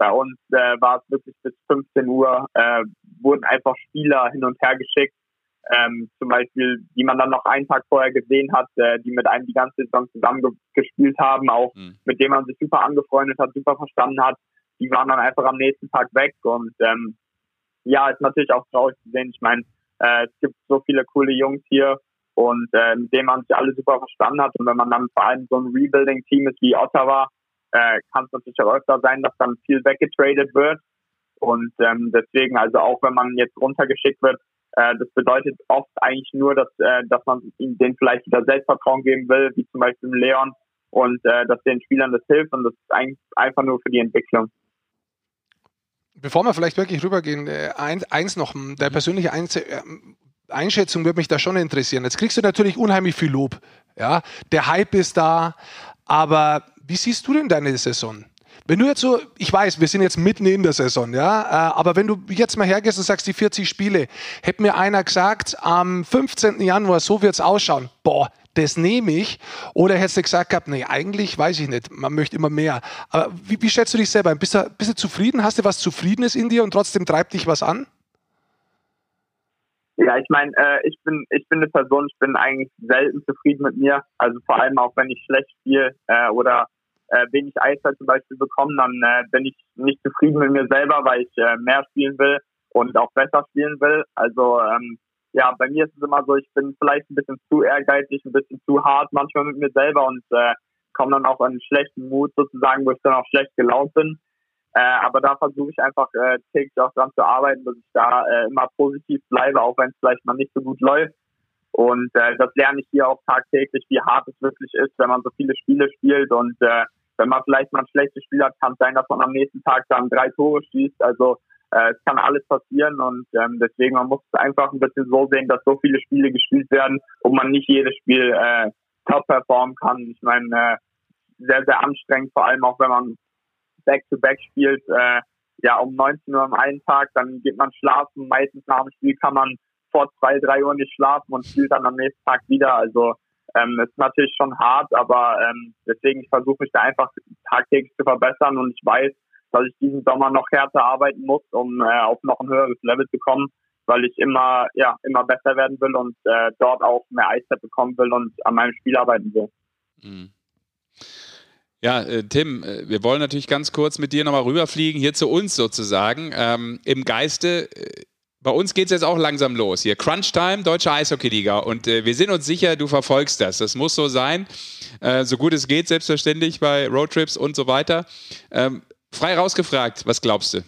bei uns äh, war es wirklich bis 15 Uhr, äh, wurden einfach Spieler hin und her geschickt, ähm, zum Beispiel, die man dann noch einen Tag vorher gesehen hat, äh, die mit einem die ganze Saison zusammen gespielt haben, auch mhm. mit dem man sich super angefreundet hat, super verstanden hat. Die waren dann einfach am nächsten Tag weg und ähm, ja, ist natürlich auch traurig zu sehen. Ich meine, äh, es gibt so viele coole Jungs hier und äh, mit denen man sich alle super verstanden hat und wenn man dann vor allem so ein Rebuilding-Team ist wie Ottawa, äh, kann es natürlich auch öfter sein, dass dann viel weggetradet wird. Und ähm, deswegen, also auch wenn man jetzt runtergeschickt wird, äh, das bedeutet oft eigentlich nur, dass, äh, dass man ihnen denen vielleicht wieder Selbstvertrauen geben will, wie zum Beispiel Leon, und äh, dass den Spielern das hilft und das ist eigentlich einfach nur für die Entwicklung. Bevor wir vielleicht wirklich rübergehen, äh, eins, eins noch, der persönliche Einz äh, Einschätzung würde mich da schon interessieren. Jetzt kriegst du natürlich unheimlich viel Lob. Ja, der Hype ist da, aber wie siehst du denn deine Saison? Wenn du jetzt so, ich weiß, wir sind jetzt mitten in der Saison, ja, äh, aber wenn du jetzt mal hergehst und sagst, die 40 Spiele, hätte mir einer gesagt, am 15. Januar, so wird es ausschauen, boah, das nehme ich. Oder hättest du gesagt gehabt, nee, eigentlich weiß ich nicht, man möchte immer mehr. Aber wie, wie schätzt du dich selber ein? Bist du, bist du zufrieden? Hast du was Zufriedenes in dir und trotzdem treibt dich was an? Ja, ich meine, äh, ich bin ich bin eine Person, ich bin eigentlich selten zufrieden mit mir. Also vor allem auch wenn ich schlecht spiele äh, oder äh, wenig Eiszeit zum Beispiel bekomme, dann äh, bin ich nicht zufrieden mit mir selber, weil ich äh, mehr spielen will und auch besser spielen will. Also ähm, ja, bei mir ist es immer so, ich bin vielleicht ein bisschen zu ehrgeizig, ein bisschen zu hart manchmal mit mir selber und äh, komme dann auch in einen schlechten Mut sozusagen, wo ich dann auch schlecht gelaunt bin. Äh, aber da versuche ich einfach äh, täglich auch dran zu arbeiten, dass ich da äh, immer positiv bleibe, auch wenn es vielleicht mal nicht so gut läuft. Und äh, das lerne ich hier auch tagtäglich, wie hart es wirklich ist, wenn man so viele Spiele spielt. Und äh, wenn man vielleicht mal ein schlechtes Spiel hat, kann es sein, dass man am nächsten Tag dann drei Tore schießt. Also äh, es kann alles passieren und ähm, deswegen man muss es einfach ein bisschen so sehen, dass so viele Spiele gespielt werden und man nicht jedes Spiel äh, top performen kann. Ich meine, äh, sehr, sehr anstrengend, vor allem auch wenn man Back-to-Back -back spielt, äh, ja, um 19 Uhr am einen Tag, dann geht man schlafen. Meistens nach dem Spiel kann man vor zwei, drei Uhr nicht schlafen und spielt dann am nächsten Tag wieder. Also ähm, ist natürlich schon hart, aber ähm, deswegen ich versuche mich da einfach tagtäglich zu verbessern und ich weiß, dass ich diesen Sommer noch härter arbeiten muss, um äh, auf noch ein höheres Level zu kommen, weil ich immer ja immer besser werden will und äh, dort auch mehr Eiszeit bekommen will und an meinem Spiel arbeiten will. Mhm. Ja, äh, Tim, äh, wir wollen natürlich ganz kurz mit dir nochmal rüberfliegen, hier zu uns sozusagen. Ähm, Im Geiste, äh, bei uns geht es jetzt auch langsam los. Hier Crunch Time, Deutsche Eishockey-Liga. Und äh, wir sind uns sicher, du verfolgst das. Das muss so sein. Äh, so gut es geht, selbstverständlich bei Roadtrips und so weiter. Ähm, frei rausgefragt, was glaubst du?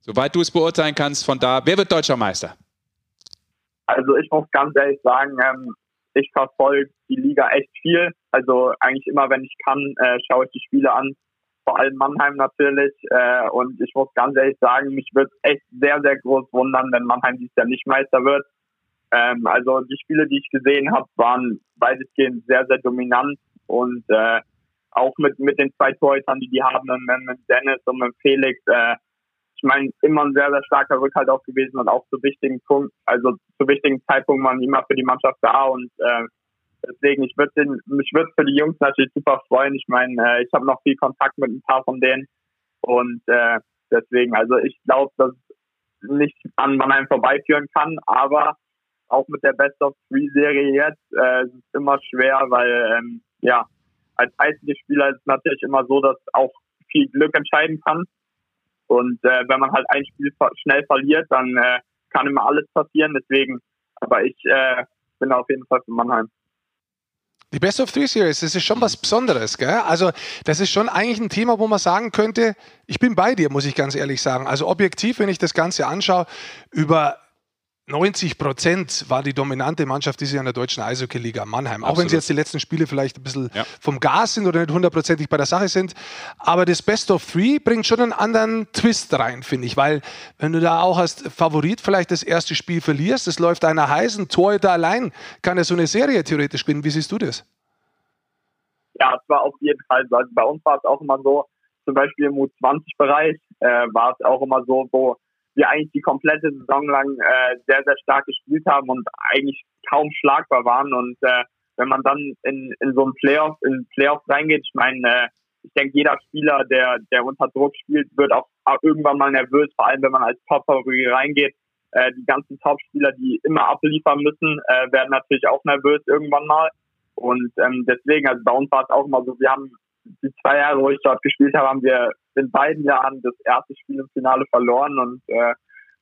Soweit du es beurteilen kannst, von da, wer wird deutscher Meister? Also ich muss ganz ehrlich sagen, ähm, ich verfolge die Liga echt viel. Also eigentlich immer, wenn ich kann, äh, schaue ich die Spiele an. Vor allem Mannheim natürlich. Äh, und ich muss ganz ehrlich sagen, mich wird echt sehr, sehr groß wundern, wenn Mannheim dieses Jahr nicht Meister wird. Ähm, also die Spiele, die ich gesehen habe, waren weitestgehend sehr, sehr dominant und äh, auch mit, mit den zwei Torhütern, die die haben, mit, mit Dennis und mit Felix, äh, ich meine, immer ein sehr, sehr starker Rückhalt auch gewesen und auch zu wichtigen Punkt, also zu wichtigen Zeitpunkten waren immer für die Mannschaft da und äh, deswegen, ich würde mich würde für die Jungs natürlich super freuen. Ich meine, äh, ich habe noch viel Kontakt mit ein paar von denen und äh, deswegen, also ich glaube, dass nicht an Mannheim vorbeiführen kann, aber auch mit der Best of Three Serie jetzt äh, ist es immer schwer, weil ähm, ja als einziger Spieler ist es natürlich immer so, dass auch viel Glück entscheiden kann. Und äh, wenn man halt ein Spiel schnell verliert, dann äh, kann immer alles passieren. Deswegen, aber ich äh, bin auf jeden Fall für Mannheim. Die Best of Three Series, das ist schon was Besonderes, gell? Also, das ist schon eigentlich ein Thema, wo man sagen könnte, ich bin bei dir, muss ich ganz ehrlich sagen. Also, objektiv, wenn ich das Ganze anschaue, über 90 Prozent war die dominante Mannschaft dieses Jahr in der deutschen Eishockey-Liga Mannheim. Absolut. Auch wenn sie jetzt die letzten Spiele vielleicht ein bisschen ja. vom Gas sind oder nicht hundertprozentig bei der Sache sind. Aber das Best of Three bringt schon einen anderen Twist rein, finde ich. Weil, wenn du da auch als Favorit vielleicht das erste Spiel verlierst, es läuft einer heiß, ein Torhüter allein kann ja so eine Serie theoretisch gewinnen. Wie siehst du das? Ja, es war auf jeden Fall so. Also bei uns war es auch immer so, zum Beispiel im U20-Bereich äh, war es auch immer so, wo wir eigentlich die komplette Saison lang äh, sehr, sehr stark gespielt haben und eigentlich kaum schlagbar waren. Und äh, wenn man dann in, in so ein Playoff, in Playoff reingeht, ich meine, äh, ich denke, jeder Spieler, der, der unter Druck spielt, wird auch irgendwann mal nervös, vor allem wenn man als Top-Favorit reingeht. Äh, die ganzen Top-Spieler, die immer abliefern müssen, äh, werden natürlich auch nervös irgendwann mal. Und ähm, deswegen, also bei uns war es auch immer so, wir haben die zwei Jahre, wo ich dort gespielt habe, haben wir in beiden Jahren das erste Spiel im Finale verloren und äh,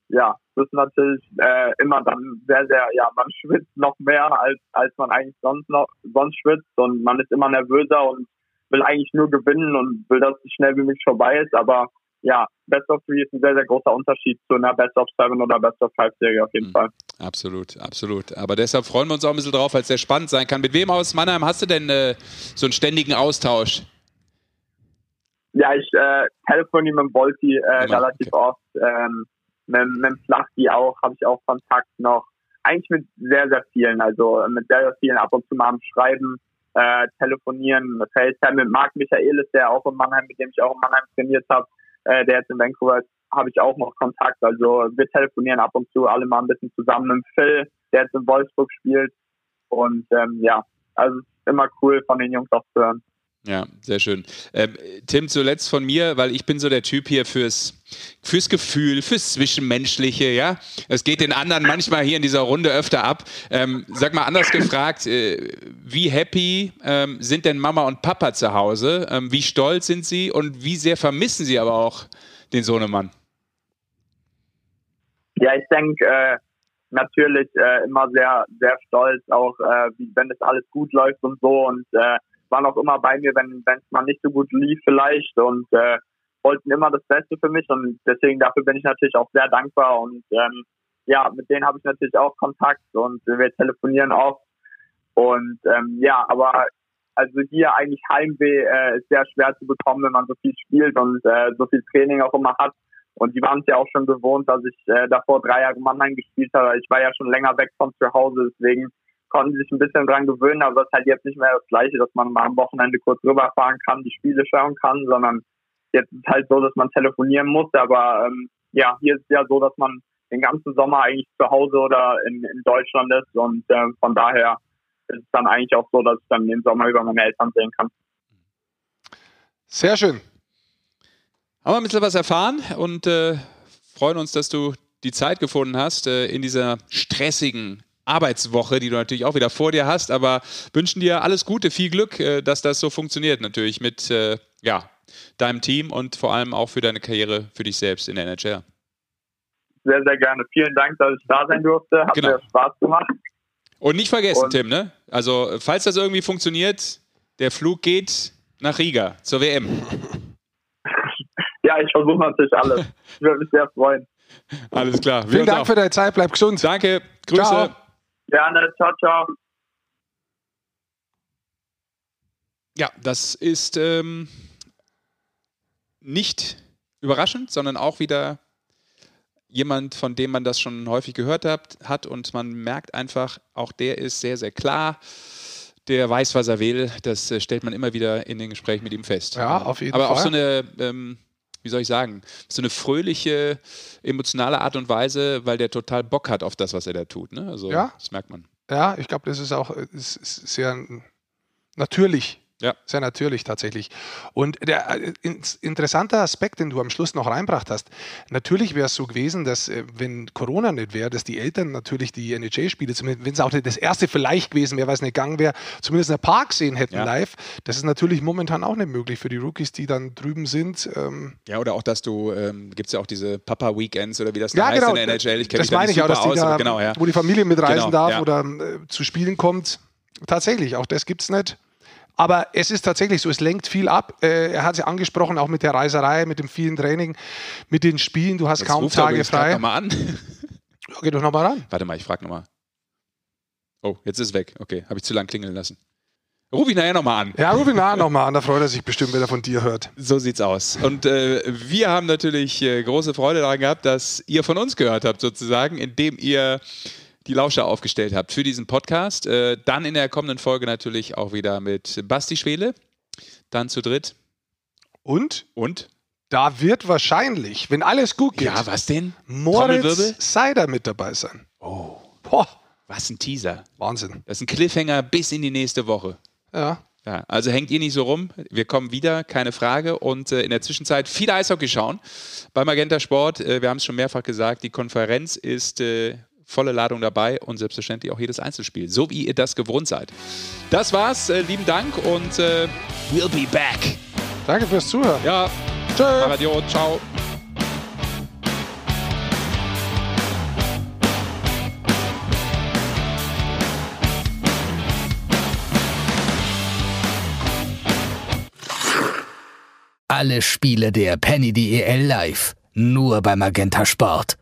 ja, das ist natürlich äh, immer dann sehr, sehr, ja, man schwitzt noch mehr als als man eigentlich sonst noch sonst schwitzt und man ist immer nervöser und will eigentlich nur gewinnen und will, dass es schnell wie möglich vorbei ist, aber ja, Best of Three ist ein sehr, sehr großer Unterschied zu einer Best of Seven oder Best of Five Serie auf jeden mhm. Fall. Absolut, absolut. Aber deshalb freuen wir uns auch ein bisschen drauf, weil es sehr spannend sein kann. Mit wem aus Mannheim hast du denn äh, so einen ständigen Austausch? Ja, ich äh, telefoniere mit dem Volti äh, relativ okay. oft. Ähm, mit, mit dem Flachti auch, habe ich auch Kontakt noch. Eigentlich mit sehr, sehr vielen, also mit sehr, sehr vielen ab und zu mal am Schreiben, äh, telefonieren, FaceTime mit Marc Michaelis, der auch in Mannheim, mit dem ich auch in Mannheim trainiert habe, äh, der jetzt in Vancouver ist, habe ich auch noch Kontakt. Also wir telefonieren ab und zu alle mal ein bisschen zusammen. Mit Phil, der jetzt in Wolfsburg spielt. Und ähm, ja, also immer cool von den Jungs auch zu hören. Ja, sehr schön. Ähm, Tim, zuletzt von mir, weil ich bin so der Typ hier fürs fürs Gefühl, fürs Zwischenmenschliche, ja. Es geht den anderen manchmal hier in dieser Runde öfter ab. Ähm, sag mal anders gefragt, äh, wie happy ähm, sind denn Mama und Papa zu Hause? Ähm, wie stolz sind sie und wie sehr vermissen sie aber auch den Sohnemann? Ja, ich denke äh, natürlich äh, immer sehr, sehr stolz, auch äh, wie, wenn es alles gut läuft und so und äh, waren auch immer bei mir, wenn es mal nicht so gut lief vielleicht und äh, wollten immer das Beste für mich und deswegen dafür bin ich natürlich auch sehr dankbar und ähm, ja, mit denen habe ich natürlich auch Kontakt und wir telefonieren auch und ähm, ja, aber also hier eigentlich Heimweh äh, ist sehr schwer zu bekommen, wenn man so viel spielt und äh, so viel Training auch immer hat. Und die waren es ja auch schon gewohnt, dass ich äh, davor drei Jahre Mannheim gespielt habe. Ich war ja schon länger weg von zu Hause, deswegen konnten sich ein bisschen dran gewöhnen, aber das ist halt jetzt nicht mehr das Gleiche, dass man mal am Wochenende kurz rüberfahren kann, die Spiele schauen kann, sondern Jetzt ist es halt so, dass man telefonieren muss, aber ähm, ja, hier ist es ja so, dass man den ganzen Sommer eigentlich zu Hause oder in, in Deutschland ist und äh, von daher ist es dann eigentlich auch so, dass ich dann den Sommer über meine Eltern sehen kann. Sehr schön. Haben wir ein bisschen was erfahren und äh, freuen uns, dass du die Zeit gefunden hast äh, in dieser stressigen Arbeitswoche, die du natürlich auch wieder vor dir hast, aber wünschen dir alles Gute, viel Glück, äh, dass das so funktioniert natürlich mit äh, ja, deinem Team und vor allem auch für deine Karriere für dich selbst in der NHL. Sehr, sehr gerne. Vielen Dank, dass ich da sein durfte. Hat genau. mir Spaß gemacht. Und nicht vergessen, und Tim, ne? Also, falls das irgendwie funktioniert, der Flug geht nach Riga zur WM. ja, ich versuche natürlich alles. Ich würde mich sehr freuen. Alles klar. Wir Vielen Dank auch. für deine Zeit. Bleib gesund. Danke. Grüße. Ciao. Gerne. Ciao, ciao. Ja, das ist ähm, nicht überraschend, sondern auch wieder jemand, von dem man das schon häufig gehört hat, hat und man merkt einfach, auch der ist sehr, sehr klar. Der weiß, was er will. Das äh, stellt man immer wieder in den Gesprächen mit ihm fest. Ja, auf jeden Aber Fall. Aber auch so eine, ähm, wie soll ich sagen, so eine fröhliche, emotionale Art und Weise, weil der total Bock hat auf das, was er da tut. Ne? Also, ja. das merkt man. Ja, ich glaube, das ist auch ist sehr natürlich ja. Sehr natürlich tatsächlich. Und der äh, interessante Aspekt, den du am Schluss noch reinbracht hast, natürlich wäre es so gewesen, dass äh, wenn Corona nicht wäre, dass die Eltern natürlich die NHL-Spiele, wenn es auch das erste vielleicht gewesen wäre, weil es nicht gegangen wäre, zumindest in der Park sehen hätten ja. live. Das ist natürlich momentan auch nicht möglich für die Rookies, die dann drüben sind. Ähm ja, oder auch, dass du, ähm, gibt es ja auch diese Papa-Weekends oder wie das ja, heißt genau, in der NHL. Ich das meine ich auch, dass die aus, da, genau, ja. wo die Familie mitreisen genau, darf oder äh, zu Spielen kommt. Tatsächlich, auch das gibt es nicht. Aber es ist tatsächlich so, es lenkt viel ab. Äh, er hat es ja angesprochen, auch mit der Reiserei, mit dem vielen Training, mit den Spielen. Du hast Jetzt kaum Tage frei. Noch mal an. Ja, geh doch nochmal ran. Warte mal, ich frage nochmal. Oh, jetzt ist es weg. Okay, habe ich zu lang klingeln lassen. Ruf ihn nachher nochmal an. Ja, ruf ihn nachher nochmal an. Da freut er sich bestimmt, wenn er von dir hört. So sieht's aus. Und äh, wir haben natürlich äh, große Freude daran gehabt, dass ihr von uns gehört habt, sozusagen, indem ihr die Lauscher aufgestellt habt für diesen Podcast. Äh, dann in der kommenden Folge natürlich auch wieder mit Basti Schwele. Dann zu dritt. Und? Und? Da wird wahrscheinlich, wenn alles gut geht, ja, was denn? Moritz Seider mit dabei sein. Oh. Boah. Was ein Teaser. Wahnsinn. Das ist ein Cliffhanger bis in die nächste Woche. Ja. Ja, also hängt ihr nicht so rum. Wir kommen wieder, keine Frage. Und äh, in der Zwischenzeit viel Eishockey schauen bei Magenta Sport. Äh, wir haben es schon mehrfach gesagt, die Konferenz ist äh, volle Ladung dabei und selbstverständlich auch jedes Einzelspiel, so wie ihr das gewohnt seid. Das war's, äh, lieben Dank und äh, we'll be back. Danke fürs Zuhören. Ja, tschö. Radio, ciao. Alle Spiele der Penny DEL live, nur bei Magenta Sport.